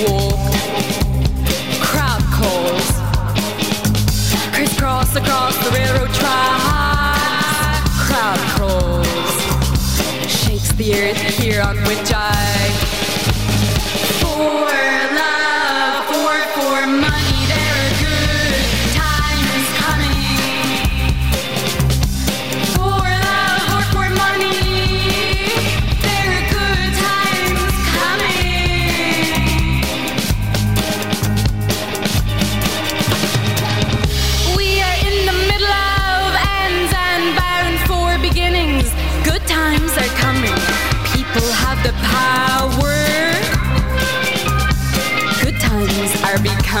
walk. Crisscross across the railroad tracks. Crowd crawls, shakes the earth here on which I.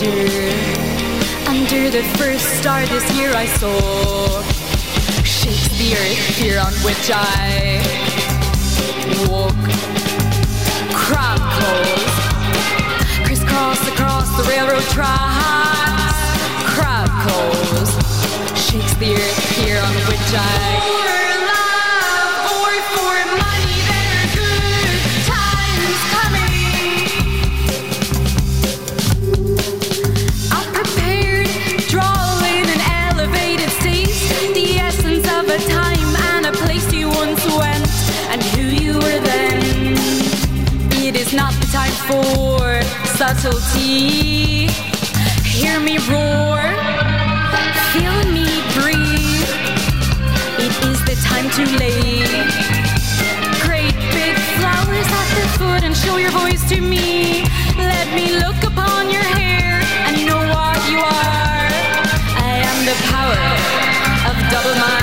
glitter under the first star this year I saw. Shakes the earth here on which I walk. Crowd calls crisscross across the railroad tracks. Crowd calls, shakes the earth here on which I. subtlety. Hear me roar, feel me breathe. It is the time to lay great big flowers at the foot and show your voice to me. Let me look upon your hair and know what you are. I am the power of double my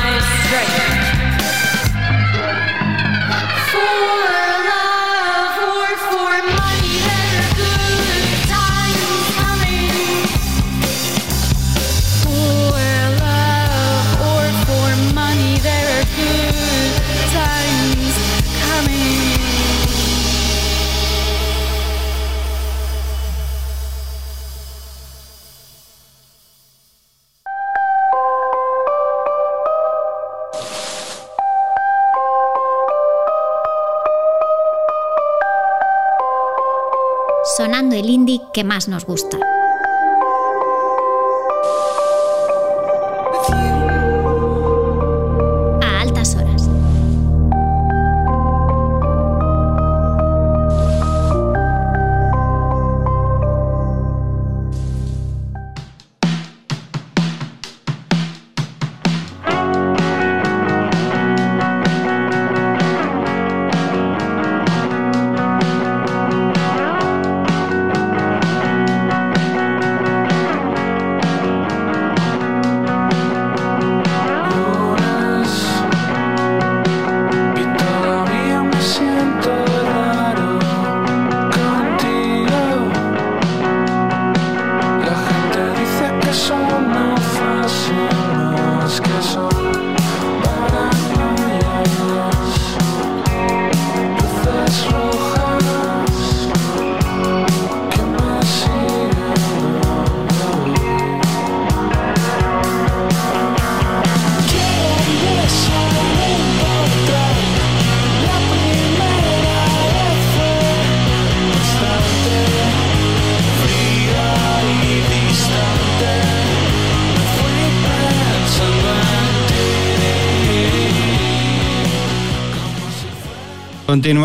más nos gusta.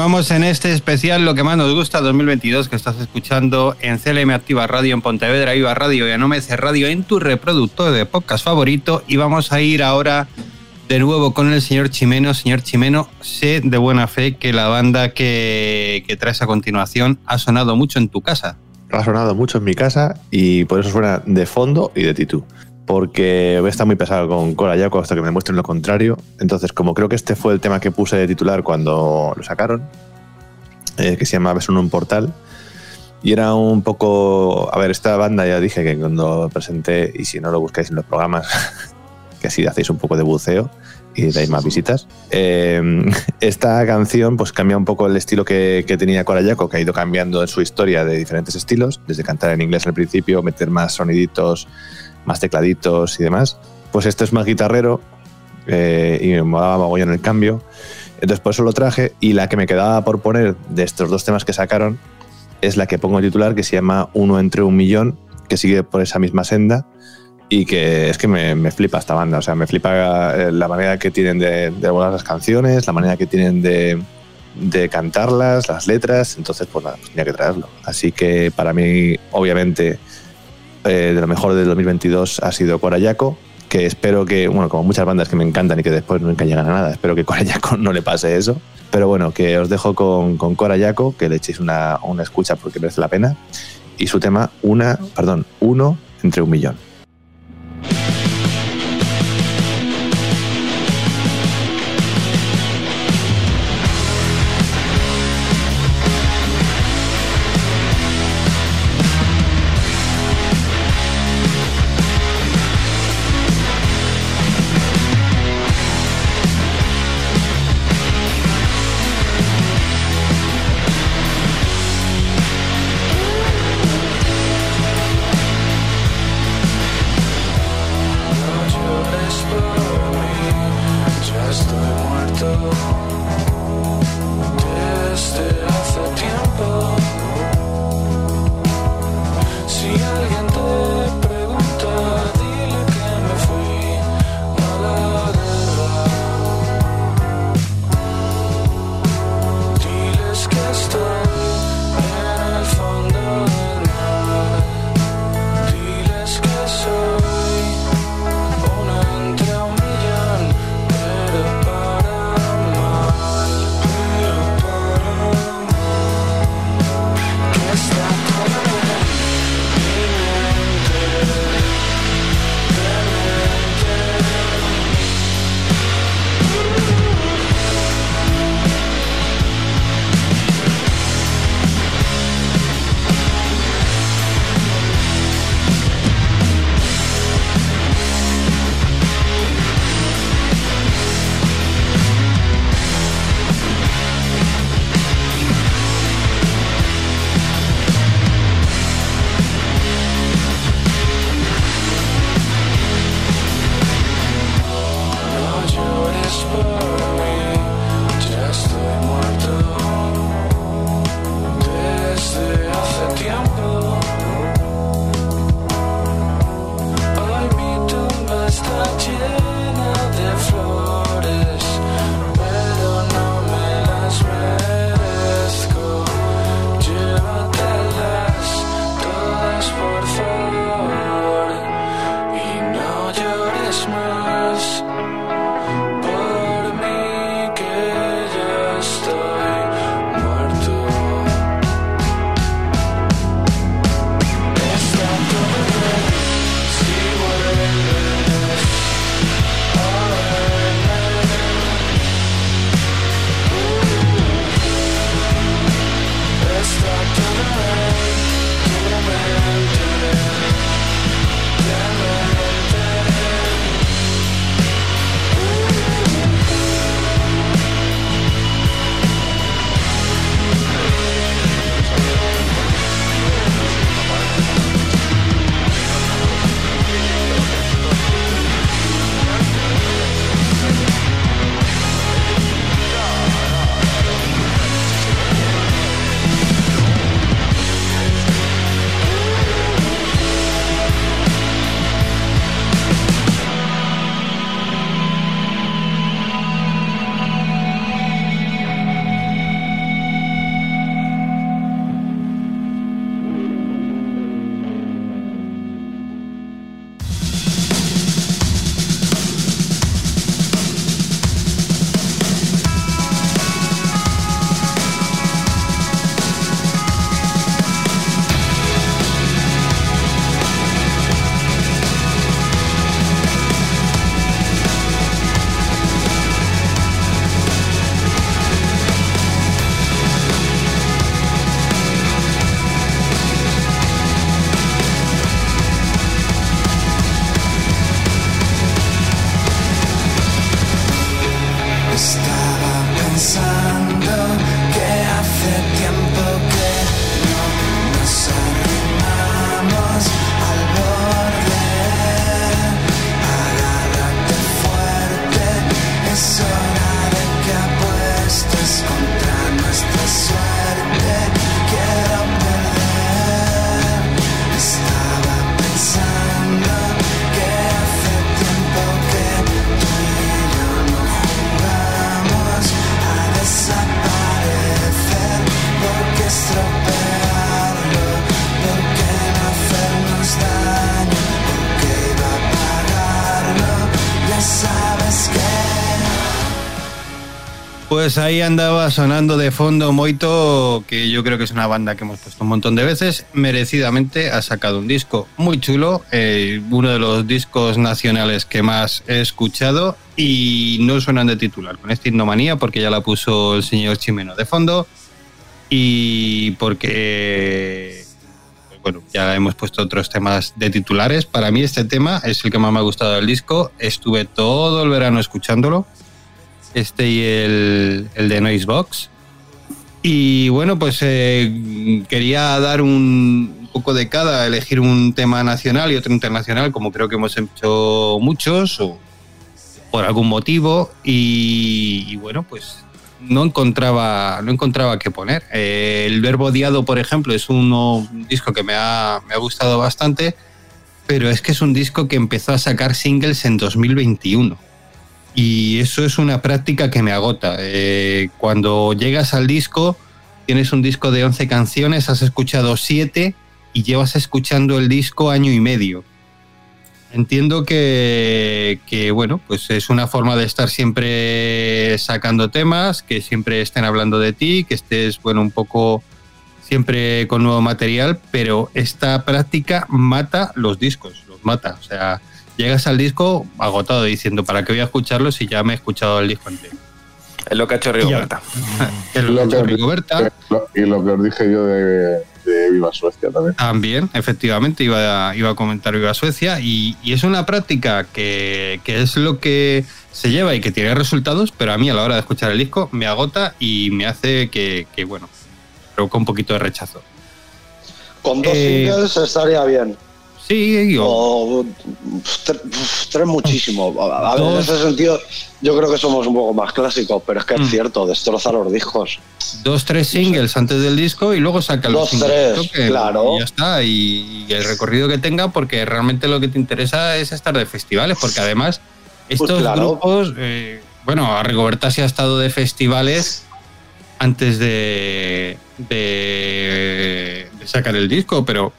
Continuamos en este especial, lo que más nos gusta 2022, que estás escuchando en CLM Activa Radio, en Pontevedra Viva Radio y en OMC Radio, en tu reproductor de podcast favorito. Y vamos a ir ahora de nuevo con el señor Chimeno. Señor Chimeno, sé de buena fe que la banda que, que traes a continuación ha sonado mucho en tu casa. Ha sonado mucho en mi casa y por eso suena de fondo y de titú. Porque voy a estar muy pesado con Cora Yaco hasta que me muestren lo contrario. Entonces, como creo que este fue el tema que puse de titular cuando lo sacaron, eh, que se llama Ves un portal, y era un poco. A ver, esta banda ya dije que cuando presenté, y si no lo buscáis en los programas, (laughs) que así hacéis un poco de buceo y dais más visitas. eh, (laughs) esta canción pues cambia un poco el estilo que, que tenía Corayako, que ha ido cambiando en su historia de diferentes estilos, desde cantar en inglés al principio, meter más soniditos, más tecladitos y demás. Pues esto es más guitarrero eh, y me molaba mogollón el cambio. Entonces por eso lo traje y la que me quedaba por poner de estos dos temas que sacaron es la que pongo en titular que se llama Uno entre un millón, que sigue por esa misma senda y que es que me, me flipa esta banda, o sea, me flipa eh, la manera que tienen de, de abordar las canciones, la manera que tienen de, de cantarlas, las letras, entonces pues nada, pues tenía que traerlo. Así que para mí, obviamente, eh, de lo mejor del 2022 ha sido Corayako, que espero que, bueno, como muchas bandas que me encantan y que después nunca llegan a nada, espero que (laughs) Corayako no le pase eso. Pero bueno, que os dejo con, con Corayako, que le echéis una, una escucha porque merece la pena. Y su tema, una, perdón, uno entre un millón. Pues ahí andaba sonando de fondo Moito, que yo creo que es una banda que hemos puesto un montón de veces. Merecidamente ha sacado un disco muy chulo, eh, uno de los discos nacionales que más he escuchado y no suenan de titular con esta himnomanía porque ya la puso el señor Chimeno de fondo y porque pues bueno, ya hemos puesto otros temas de titulares. Para mí este tema es el que más me ha gustado del disco. Estuve todo el verano escuchándolo este y el, el de Noisebox. Y bueno, pues eh, quería dar un, poco de cada, elegir un tema nacional y otro internacional, como creo que hemos hecho muchos, o por algún motivo. Y, y bueno, pues no encontraba, no encontraba qué poner. Eh, el Verbo Odiado, por ejemplo, es uno- un disco que me ha, me ha gustado bastante, pero es que es un disco que empezó a sacar singles en 2021. Y eso es una práctica que me agota. Eh, cuando llegas al disco, tienes un disco de 11 canciones, has escuchado 7 y llevas escuchando el disco año y medio. Entiendo que, que, bueno, pues es una forma de estar siempre sacando temas, que siempre estén hablando de ti, que estés, bueno, un poco siempre con nuevo material, pero esta práctica mata los discos, los mata. O sea, llegas al disco agotado diciendo, ¿para qué voy a escucharlo si ya me he escuchado el disco entero? Es lo que ha hecho Rigoberta. (laughs) Es lo que ha hecho Rigoberta. Y lo que os dije yo de, de Viva Suecia también. También, efectivamente, iba a, iba a comentar Viva Suecia y, y es una práctica que, que es lo que se lleva y que tiene resultados, pero a mí a la hora de escuchar el disco me agota y me hace que, que, bueno, provoca un poquito de rechazo. Con dos Eh, singles estaría bien. Sí, o tre- tres muchísimo. A, a ver, en ese sentido, yo creo que somos un poco más clásicos, pero es que es cierto, destroza los discos. Dos, tres singles antes del disco y luego saca los Dos, singles tres, que claro. Y ya está, y, y el recorrido que tenga, porque realmente lo que te interesa es estar de festivales, porque además estos Pues claro. grupos, eh, bueno, a Rigoberta sí ha estado de festivales antes de, de, de sacar el disco, pero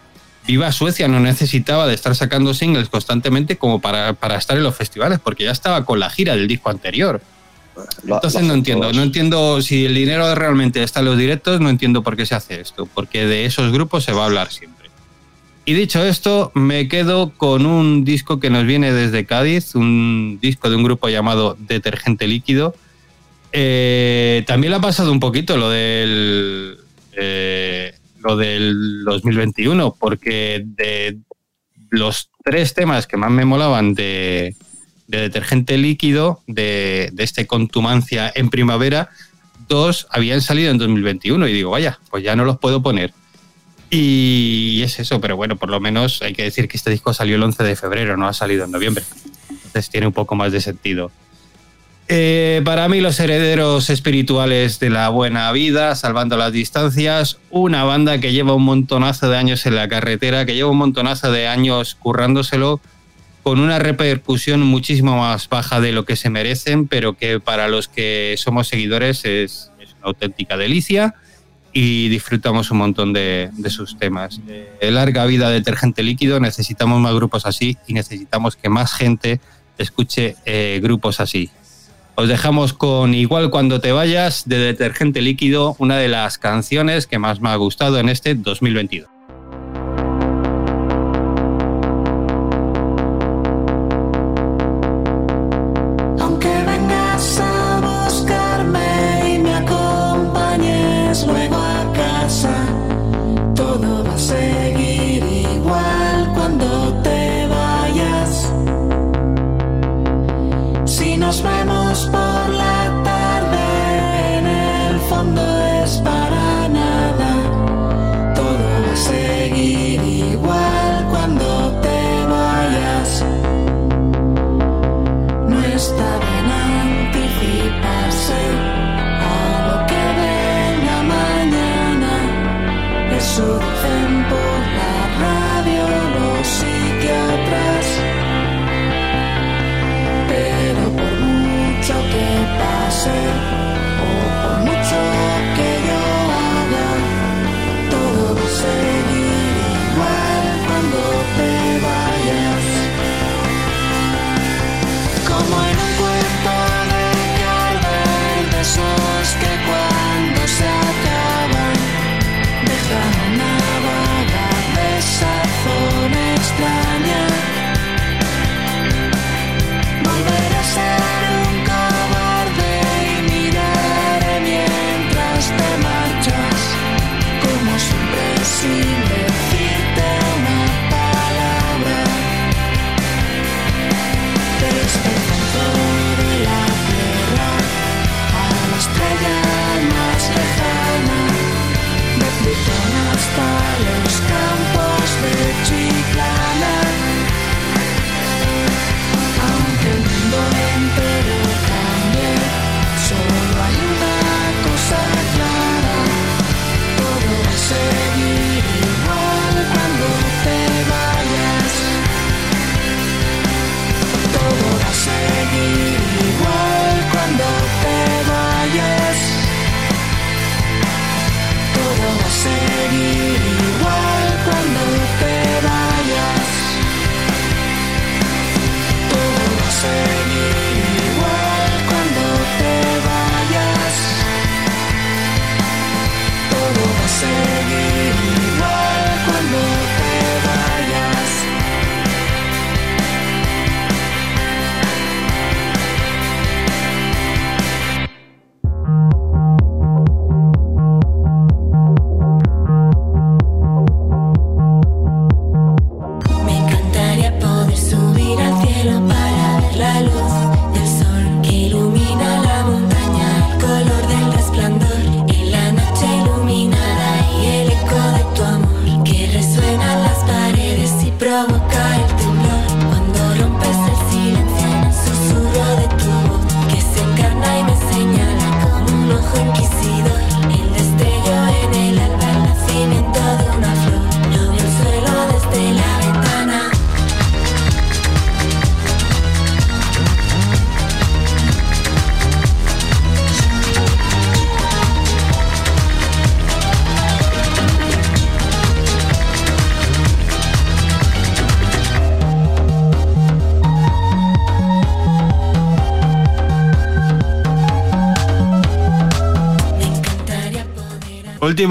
Viva Suecia no necesitaba de estar sacando singles constantemente como para, para estar en los festivales, porque ya estaba con la gira del disco anterior. Entonces no entiendo, no entiendo si el dinero realmente está en los directos, no entiendo por qué se hace esto, porque de esos grupos se va a hablar siempre. Y dicho esto, me quedo con un disco que nos viene desde Cádiz, un disco de un grupo llamado Detergente Líquido. Eh, también le ha pasado un poquito lo del, eh, lo del 2021, porque de los tres temas que más me molaban de, de detergente líquido, de, de este contumancia en primavera, dos habían salido en 2021 y digo, vaya, pues ya no los puedo poner. Y es eso, pero bueno, por lo menos hay que decir que este disco salió el 11 de febrero, no ha salido en noviembre. Entonces tiene un poco más de sentido. Eh, para mí, los herederos espirituales de la buena vida, salvando las distancias, una banda que lleva un montonazo de años en la carretera, que lleva un montonazo de años currándoselo, con una repercusión muchísimo más baja de lo que se merecen, pero que para los que somos seguidores es, una auténtica delicia y disfrutamos un montón de, sus temas. Eh, larga vida de detergente líquido, necesitamos más grupos así y necesitamos que más gente escuche eh, grupos así. Os dejamos con Igual cuando te vayas de Detergente Líquido, una de las canciones que más me ha gustado en este 2022.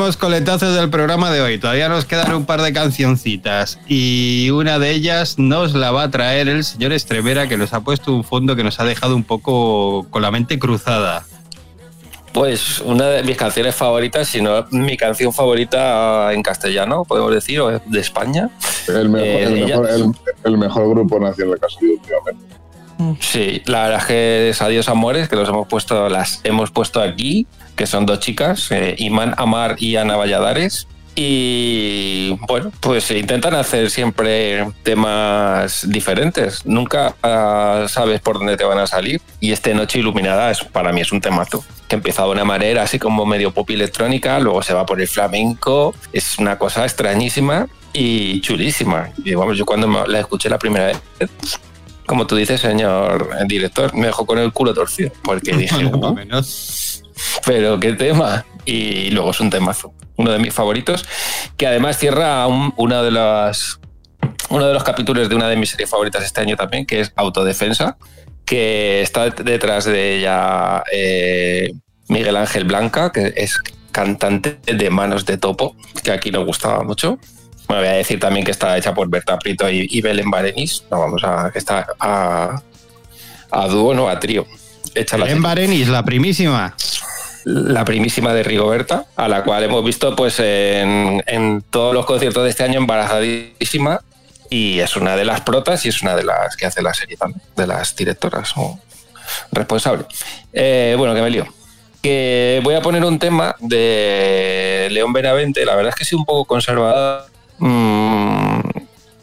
Últimos coletazos del programa de hoy. Todavía nos quedan un par de cancioncitas y una de ellas nos la va a traer el señor Estremera que nos ha puesto un fondo que nos ha dejado un poco con la mente cruzada. Pues una de mis canciones favoritas, si no mi canción favorita en castellano, podemos decir, o de España. El mejor, Eh, el mejor, el- el mejor grupo nacional que ha salido últimamente. Sí, la verdad es que es Adiós Amores, que los hemos puesto, las hemos puesto aquí, que son dos chicas, eh, Iman Amar y Ana Valladares. Y bueno, pues intentan hacer siempre temas diferentes. Nunca ah, sabes por dónde te van a salir. Y este Noche Iluminada es, para mí es un temazo. Que empieza de una manera así como medio pop electrónica, luego se va por el flamenco. Es una cosa extrañísima y chulísima. Y vamos, yo cuando me- la escuché la primera vez, como tú dices, señor director, me dejó con el culo torcido. Porque (laughs) dije, "Uh, menos. Pero qué tema. Y luego es un temazo, uno de mis favoritos, que además cierra un- una de las, uno de los capítulos de una de mis series favoritas este año también, que es Autodefensa, que está detrás de ella eh, Miguel Ángel Blanca, que es cantante de Manos de Topo, que aquí nos gustaba mucho. Bueno, voy a decir también que está hecha por Berta Prito y, y Belén Barenis. No, vamos a que está a, a dúo, no a trío. Hecha la En Barenis, la primísima. La primísima de Rigoberta, a la cual hemos visto pues en, todos los conciertos de este año embarazadísima y es una de las protas y es una de las que hace la serie también, de las directoras o responsable. Eh, bueno, que me lío. Que voy a poner un tema de León Benavente, la verdad es que soy un poco conservador, mm,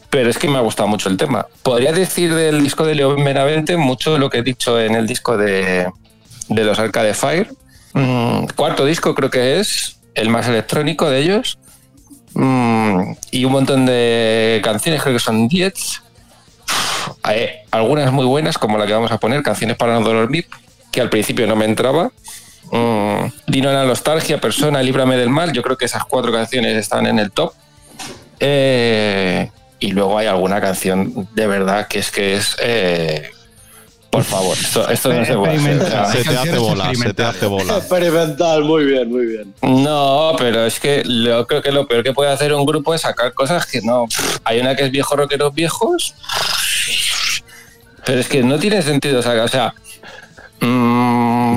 pero es que me ha gustado mucho el tema. Podría decir del disco de León Benavente mucho de lo que he dicho en el disco de, de los Arcade Fire, Mm, cuarto disco creo que es, el más electrónico de ellos. Mm, y un montón de canciones, creo que son 10. Hay algunas muy buenas, como la que vamos a poner, Canciones para no dormir, que al principio no me entraba. Mm, Dino la nostalgia, Persona, Líbrame del mal. Yo creo que esas cuatro canciones están en el top. Eh, y luego hay alguna canción de verdad que es que es. eh, por favor, esto, esto no se puede hacer. Se te hace bola, se te hace bola. Experimental, muy bien, muy bien. No, pero es que yo creo que lo peor que puede hacer un grupo es sacar cosas que no. Hay una que es viejo rockeros viejos. Pero es que no tiene sentido sacar. O sea. mm,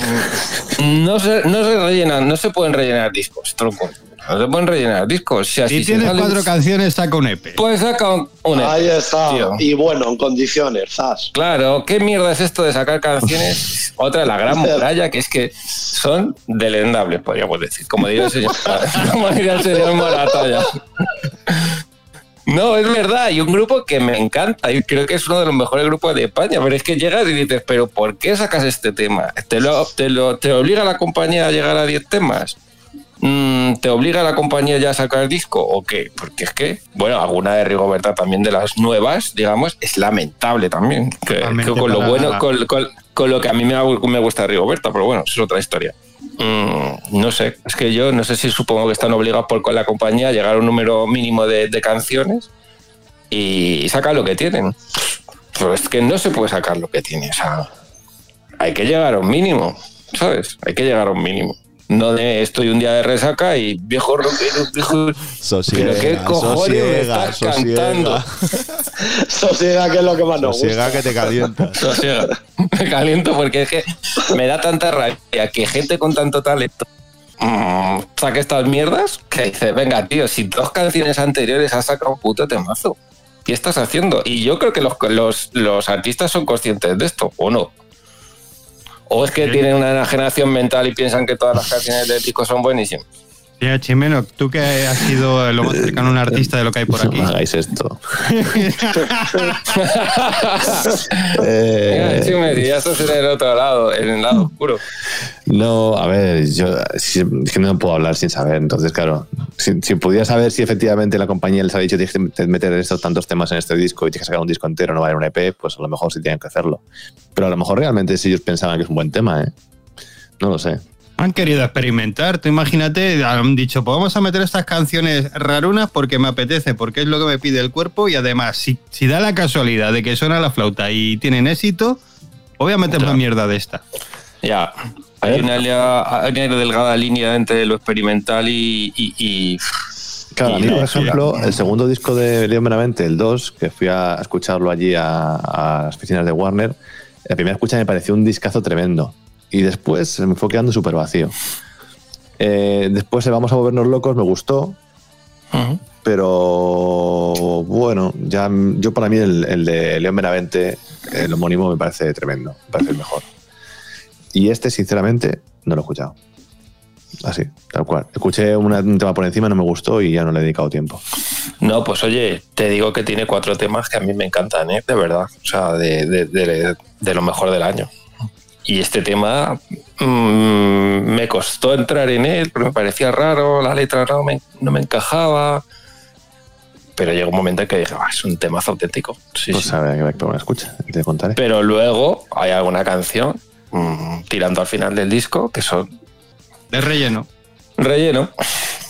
no, se, no se rellenan, no se pueden rellenar discos, tronco. No se pueden rellenar discos. Si así tienes salen- cuatro canciones, saca un EP. Pues saca un, un EP, Ahí está. tío. Y bueno, en condiciones, zas. Claro, ¿qué mierda es esto de sacar canciones? Otra de la gran muralla, que es que son delendables, podríamos decir, como diría el señor, (laughs) como diría el señor Moratalla. No, es verdad, y un grupo que me encanta, y creo que es uno de los mejores grupos de España, pero es que llegas y dices, pero ¿por qué sacas este tema? ¿Te, lo, te, lo, te obliga la compañía a llegar a 10 temas? Mm, ¿Te obliga la compañía ya a sacar disco o qué? Porque es que, bueno, alguna de Rigoberta también de las nuevas, digamos, es lamentable también. Que, Totalmente que con lo bueno, con, con- con lo que a mí me, gusta Rigoberta, pero bueno, eso es otra historia. Mm, no sé, es que yo no sé si supongo que están obligados por con la compañía a llegar a un número mínimo de, de canciones y sacar lo que tienen. Pero es que no se puede sacar lo que tiene. O sea, hay que llegar a un mínimo, ¿sabes? Hay que llegar a un mínimo. No de estoy un día de resaca y viejo rockero, viejo. Sosiega, Pero qué cojones sosiega, estás cantando. sosiega. (laughs) Sosiega, que es lo que más nos Sosiega gusta. que te calientas. Sosiega. Me caliento porque es que me da tanta rabia que gente con tanto talento mm, saque estas mierdas que dice, venga, tío, si dos canciones anteriores has sacado un puto temazo. ¿Qué estás haciendo? Y yo creo que los, los, los artistas son conscientes de esto, ¿o no? ¿O es que tienen una enajenación mental y piensan que todas las canciones del disco son buenísimas? Mira, Chimeno, tú que has sido lo más cercano a un artista de lo que hay por aquí. No hagáis esto. (laughs) Eh, me ya estás en el otro lado, en el lado oscuro. No, a ver, yo si- es que no puedo hablar sin saber. Entonces, claro, si, si pudiera saber si efectivamente la compañía les ha dicho tienes que meter estos tantos temas en este disco y tienes que sacar un disco entero, no va a haber un EP, pues a lo mejor sí tienen que hacerlo. Pero a lo mejor realmente si ellos pensaban que es un buen tema, ¿eh? No lo sé. Han querido experimentar. Tú imagínate, han dicho, pues vamos a meter estas canciones rarunas porque me apetece, porque es lo que me pide el cuerpo y además, si, si da la casualidad de que suena la flauta y tienen éxito, voy a meter una mierda de esta. Ya. Hay una, lia- hay una delgada línea entre lo experimental y. y- y- Claro, a mí, por ejemplo, el segundo disco de León Benavente, el 2, que fui a escucharlo allí a, a las oficinas de Warner, la primera escucha me pareció un discazo tremendo. Y después se me fue quedando súper vacío. Eh, después, el Vamos a volvernos locos, me gustó, pero bueno, ya yo para mí el, el de León Benavente, el homónimo, me parece tremendo, me parece el mejor. Y este, sinceramente, no lo he escuchado. Así, tal cual. Escuché una- un tema por encima, no me gustó y ya no le he dedicado tiempo. No, pues oye, te digo que tiene cuatro temas que a mí me encantan, ¿eh? De verdad. O sea, de, de- de- de lo mejor del año. Y este tema mm, me costó entrar en él, pero me parecía raro, la letra no me, no me encajaba. Pero llegó un momento en que dije, "Ah, es un temazo auténtico. Sí, Pues sí. sabe que que me escucha, te contaré. Pero luego hay alguna canción mm, tirando al final del disco que son De relleno. relleno.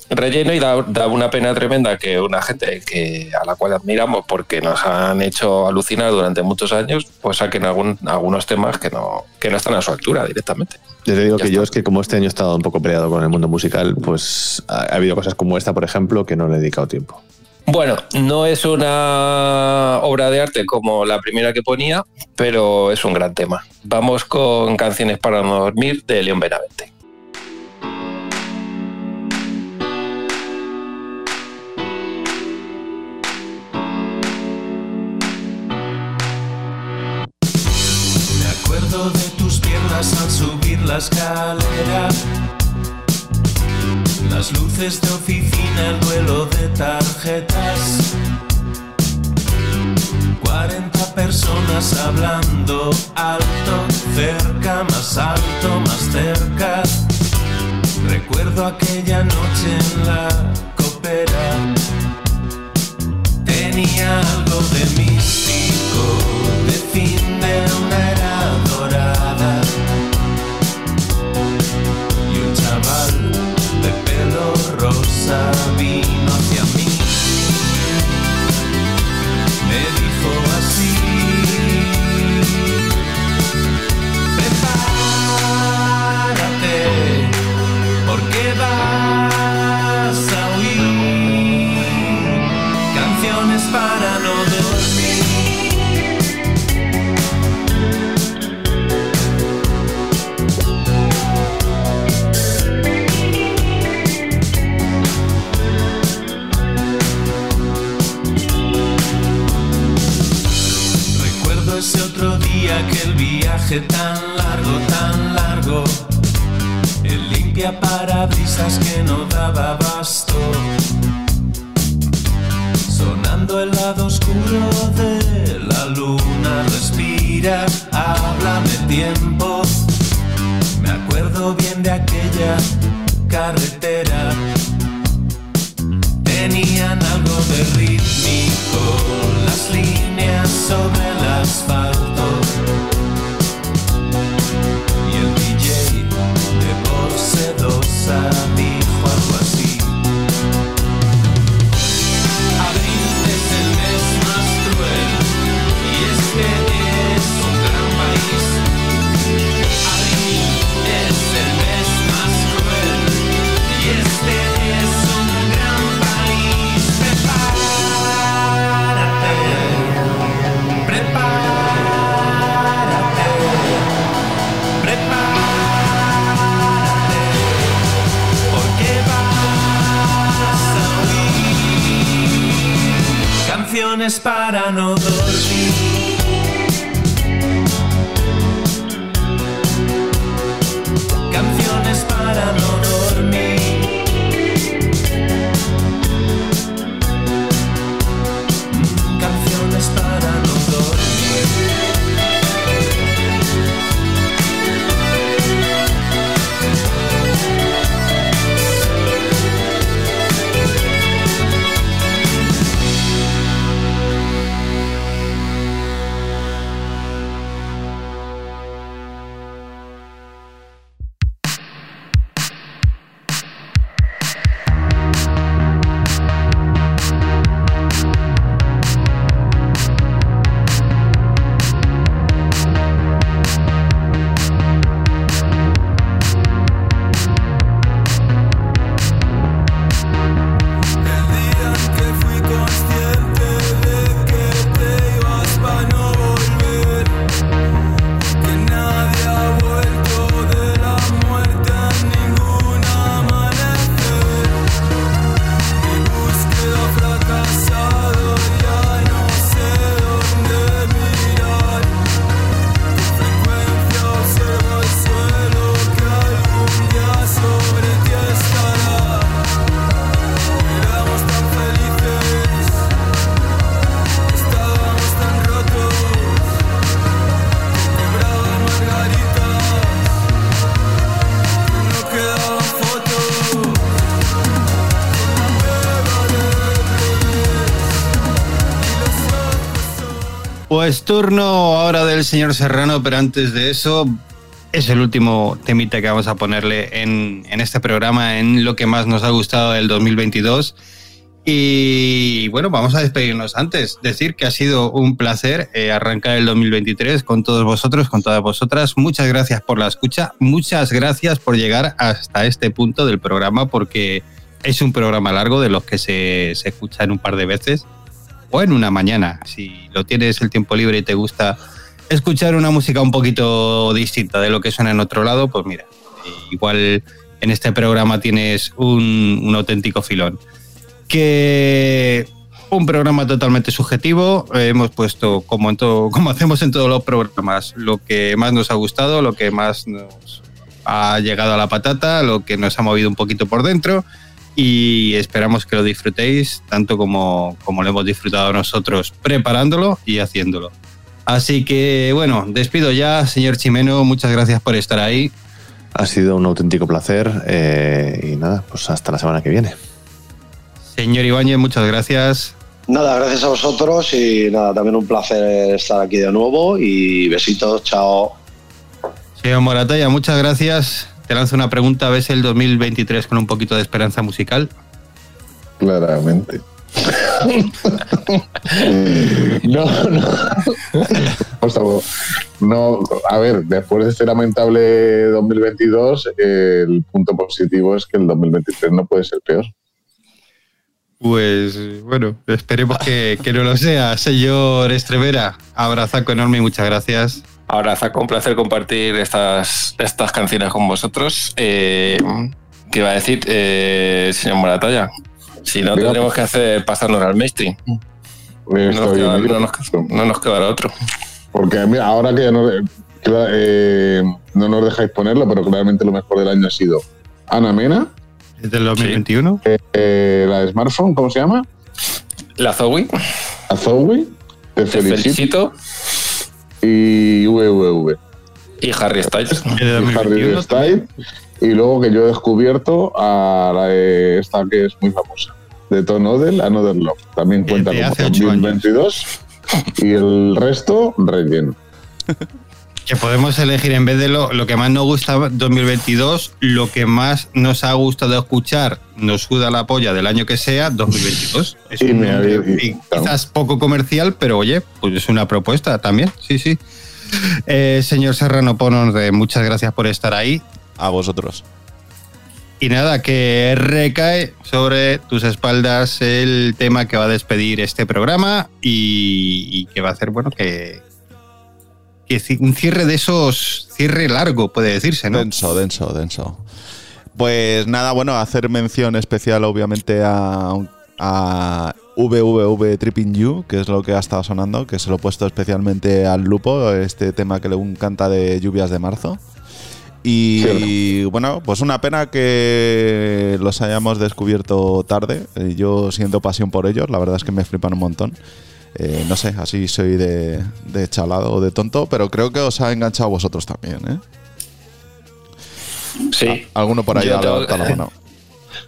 Relleno y da, da una pena tremenda que una gente que a la cual admiramos porque nos han hecho alucinar durante muchos años, pues saquen algún, algunos temas que no, que no están a su altura directamente. Yo te digo Ya que yo es que como este año he estado un poco peleado con el mundo musical, pues ha, ha habido cosas como esta, por ejemplo, que no le he dedicado tiempo. Bueno, no es una obra de arte como la primera que ponía, pero es un gran tema. Vamos con Canciones para no dormir de León Benavente. Las luces de oficina, el duelo de tarjetas. 40 personas hablando alto, cerca, más alto, más cerca. Recuerdo aquella noche en la copera. Tenía algo de místico, de fin de una era sabía. Limpia parabrisas que no daba abasto. Sonando el lado oscuro de la luna, respira, háblame tiempo. Me acuerdo bien de aquella carretera. Tenían algo de rítmico, las líneas sobre el asfalto. Para no dormir. Pues turno ahora del señor Serrano, pero antes de eso, es el último temita que vamos a ponerle en, en este programa, en lo que más nos ha gustado del 2022. Y bueno, vamos a despedirnos antes. Decir que ha sido un placer eh, arrancar el 2023 con todos vosotros, con todas vosotras. Muchas gracias por la escucha. Muchas gracias por llegar hasta este punto del programa, porque es un programa largo de los que se, se escucha en un par de veces o en una mañana. Si lo tienes el tiempo libre y te gusta escuchar una música un poquito distinta de lo que suena en otro lado, pues mira, igual en este programa tienes un, un auténtico filón. Que un programa totalmente subjetivo. Eh, hemos puesto, como, en todo, (laughs) como hacemos en todos los programas, lo que más nos ha gustado, lo que más nos ha llegado a la patata, lo que nos ha movido un poquito por dentro. Y esperamos que lo disfrutéis tanto como, como lo hemos disfrutado nosotros preparándolo y haciéndolo. Así que bueno, despido ya, señor Chimeno. Muchas gracias por estar ahí. Ha sido un auténtico placer eh, y nada, pues hasta la semana que viene. Señor Ibáñez, muchas gracias. Nada, gracias a vosotros y nada, también un placer estar aquí de nuevo y besitos, chao. Señor Moratalla, muchas gracias. Te lanzo una pregunta. ¿Ves el 2023 con un poquito de esperanza musical? Claramente. (laughs) no, no. Por favor. No, a ver, después de este lamentable 2022, el punto positivo es que el 2023 no puede ser peor. Pues bueno, esperemos que, que no lo sea. Señor Estrevera, abrazaco enorme y muchas gracias. Abrazaco, un placer compartir estas, estas canciones con vosotros. Eh, ¿Qué iba a decir, eh, señor Moratalla? Si no, Mira, tendremos que hacer pasarnos al mainstream. No nos, queda, en ello. no nos- no nos quedará otro. Porque mira, ahora que ya no, eh, no nos dejáis ponerlo, pero claramente lo mejor del año ha sido Ana Mena, ¿Es del 2021? eh, la de smartphone, ¿cómo se llama? La Zoe, A Zoe, Te te felicito, felicito. Y VVV. Y Harry Styles. (laughs) ¿El de y Harry 2021? Styles. Y luego que yo he descubierto a la de esta que es muy famosa, de Tom Odell, Another Love. También cuenta como hace ocho 2022. Y el resto, relleno. (laughs) Que podemos elegir en vez de lo, lo que más nos gusta 2022, lo que más nos ha gustado escuchar, nos suda la polla del año que sea, 2022. (laughs) Es un quizás poco comercial, pero oye, pues es una propuesta también, sí, sí. Eh, señor Serrano Ponos, muchas gracias por estar ahí. A vosotros. Y nada, que recae sobre tus espaldas el tema que va a despedir este programa y, y que va a hacer, bueno, que, que un cierre de esos, cierre largo, puede decirse, ¿no? Denso, denso, denso. Pues nada, bueno, hacer mención especial obviamente a, a VVV Tripping You, que es lo que ha estado sonando, que se lo he puesto especialmente al Lupo, este tema que le encanta de lluvias de marzo. Y bueno, pues una pena que los hayamos descubierto tarde. Eh, Yo siento pasión por ellos, la verdad es que me flipan un montón. Eh, no sé, así soy de, de chalado o de tonto, pero creo que os ha enganchado a vosotros también, ¿eh? Sí. Alguno por ahí ha tengo- levantado la mano.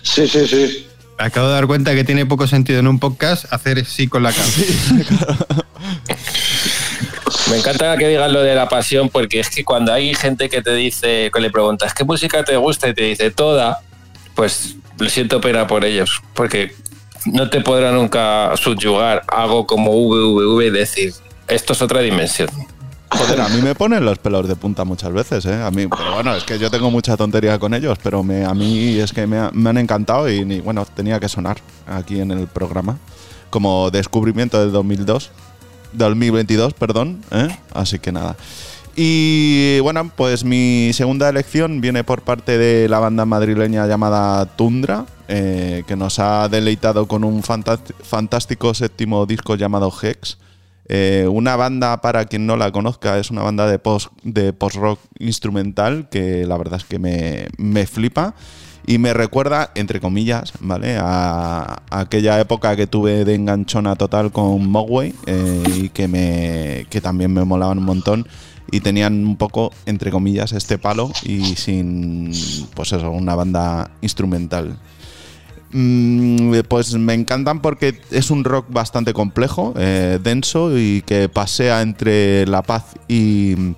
Sí, sí, sí. Me acabo de dar cuenta que tiene poco sentido en un podcast hacer sí con la cara. (laughs) Me encanta que digas lo de la pasión, porque es que cuando hay gente que te dice, que le preguntas, ¿qué música te gusta? Y te dice toda, pues lo siento pena por ellos, porque no te podrá nunca subyugar algo como VVV y decir, esto es otra dimensión. Joder, a mí me ponen los pelos de punta muchas veces, ¿eh? A mí, pero bueno, es que yo tengo mucha tontería con ellos, pero me, a mí es que me, me han encantado y, bueno, tenía que sonar aquí en el programa como descubrimiento del 2002, 2022, perdón, ¿eh? Así que nada. Y bueno, pues mi segunda elección viene por parte de la banda madrileña llamada Tundra, eh, que nos ha deleitado con un fantástico séptimo disco llamado Hex. Eh, una banda, para quien no la conozca, es una banda de post de post-rock instrumental que la verdad es que me, me flipa y me recuerda, entre comillas, ¿vale? A, a aquella época que tuve de enganchona total con Mogwai eh, y que, me, que también me molaban un montón y tenían un poco, entre comillas, este palo y sin, pues eso, una banda instrumental. Mm, pues me encantan porque es un rock bastante complejo, eh, denso y que pasea entre la paz y,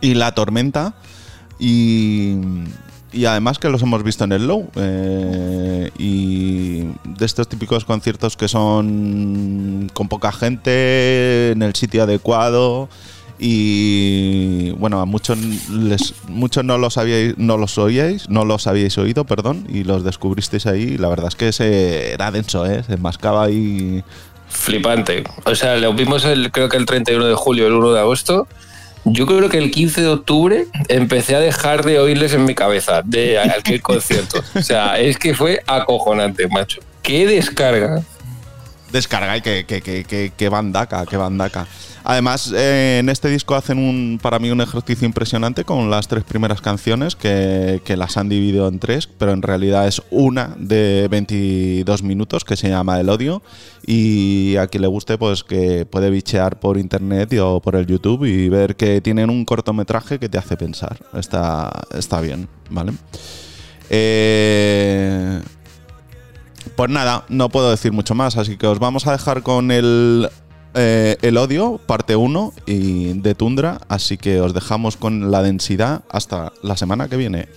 la tormenta. Y, y además que los hemos visto en el Low. eh, y de estos típicos conciertos que son con poca gente, en el sitio adecuado. Y bueno, a muchos les, muchos no los habíais, no los oíais, no los habíais oído, perdón, y los descubristeis ahí. La verdad es que ese era denso, ¿eh? se mascaba ahí. Flipante. O sea, lo vimos el, creo que el 31 de julio, el 1 de agosto. Yo creo que el 15 de octubre empecé a dejar de oírles en mi cabeza de aquel concierto. O sea, es que fue acojonante, macho. ¡Qué descarga! Descarga y que, que, que, que, bandaca, que bandaca. Además, eh, en este disco hacen un, para mí un ejercicio impresionante con las tres primeras canciones que, que las han dividido en tres, pero en realidad es una de 22 minutos que se llama El Odio. Y a quien le guste, pues que puede bichear por internet o por el YouTube y ver que tienen un cortometraje que te hace pensar. Está, está bien, ¿vale? Eh, pues nada, no puedo decir mucho más, así que os vamos a dejar con el, eh, el odio, parte 1 de Tundra, así que os dejamos con la densidad hasta la semana que viene.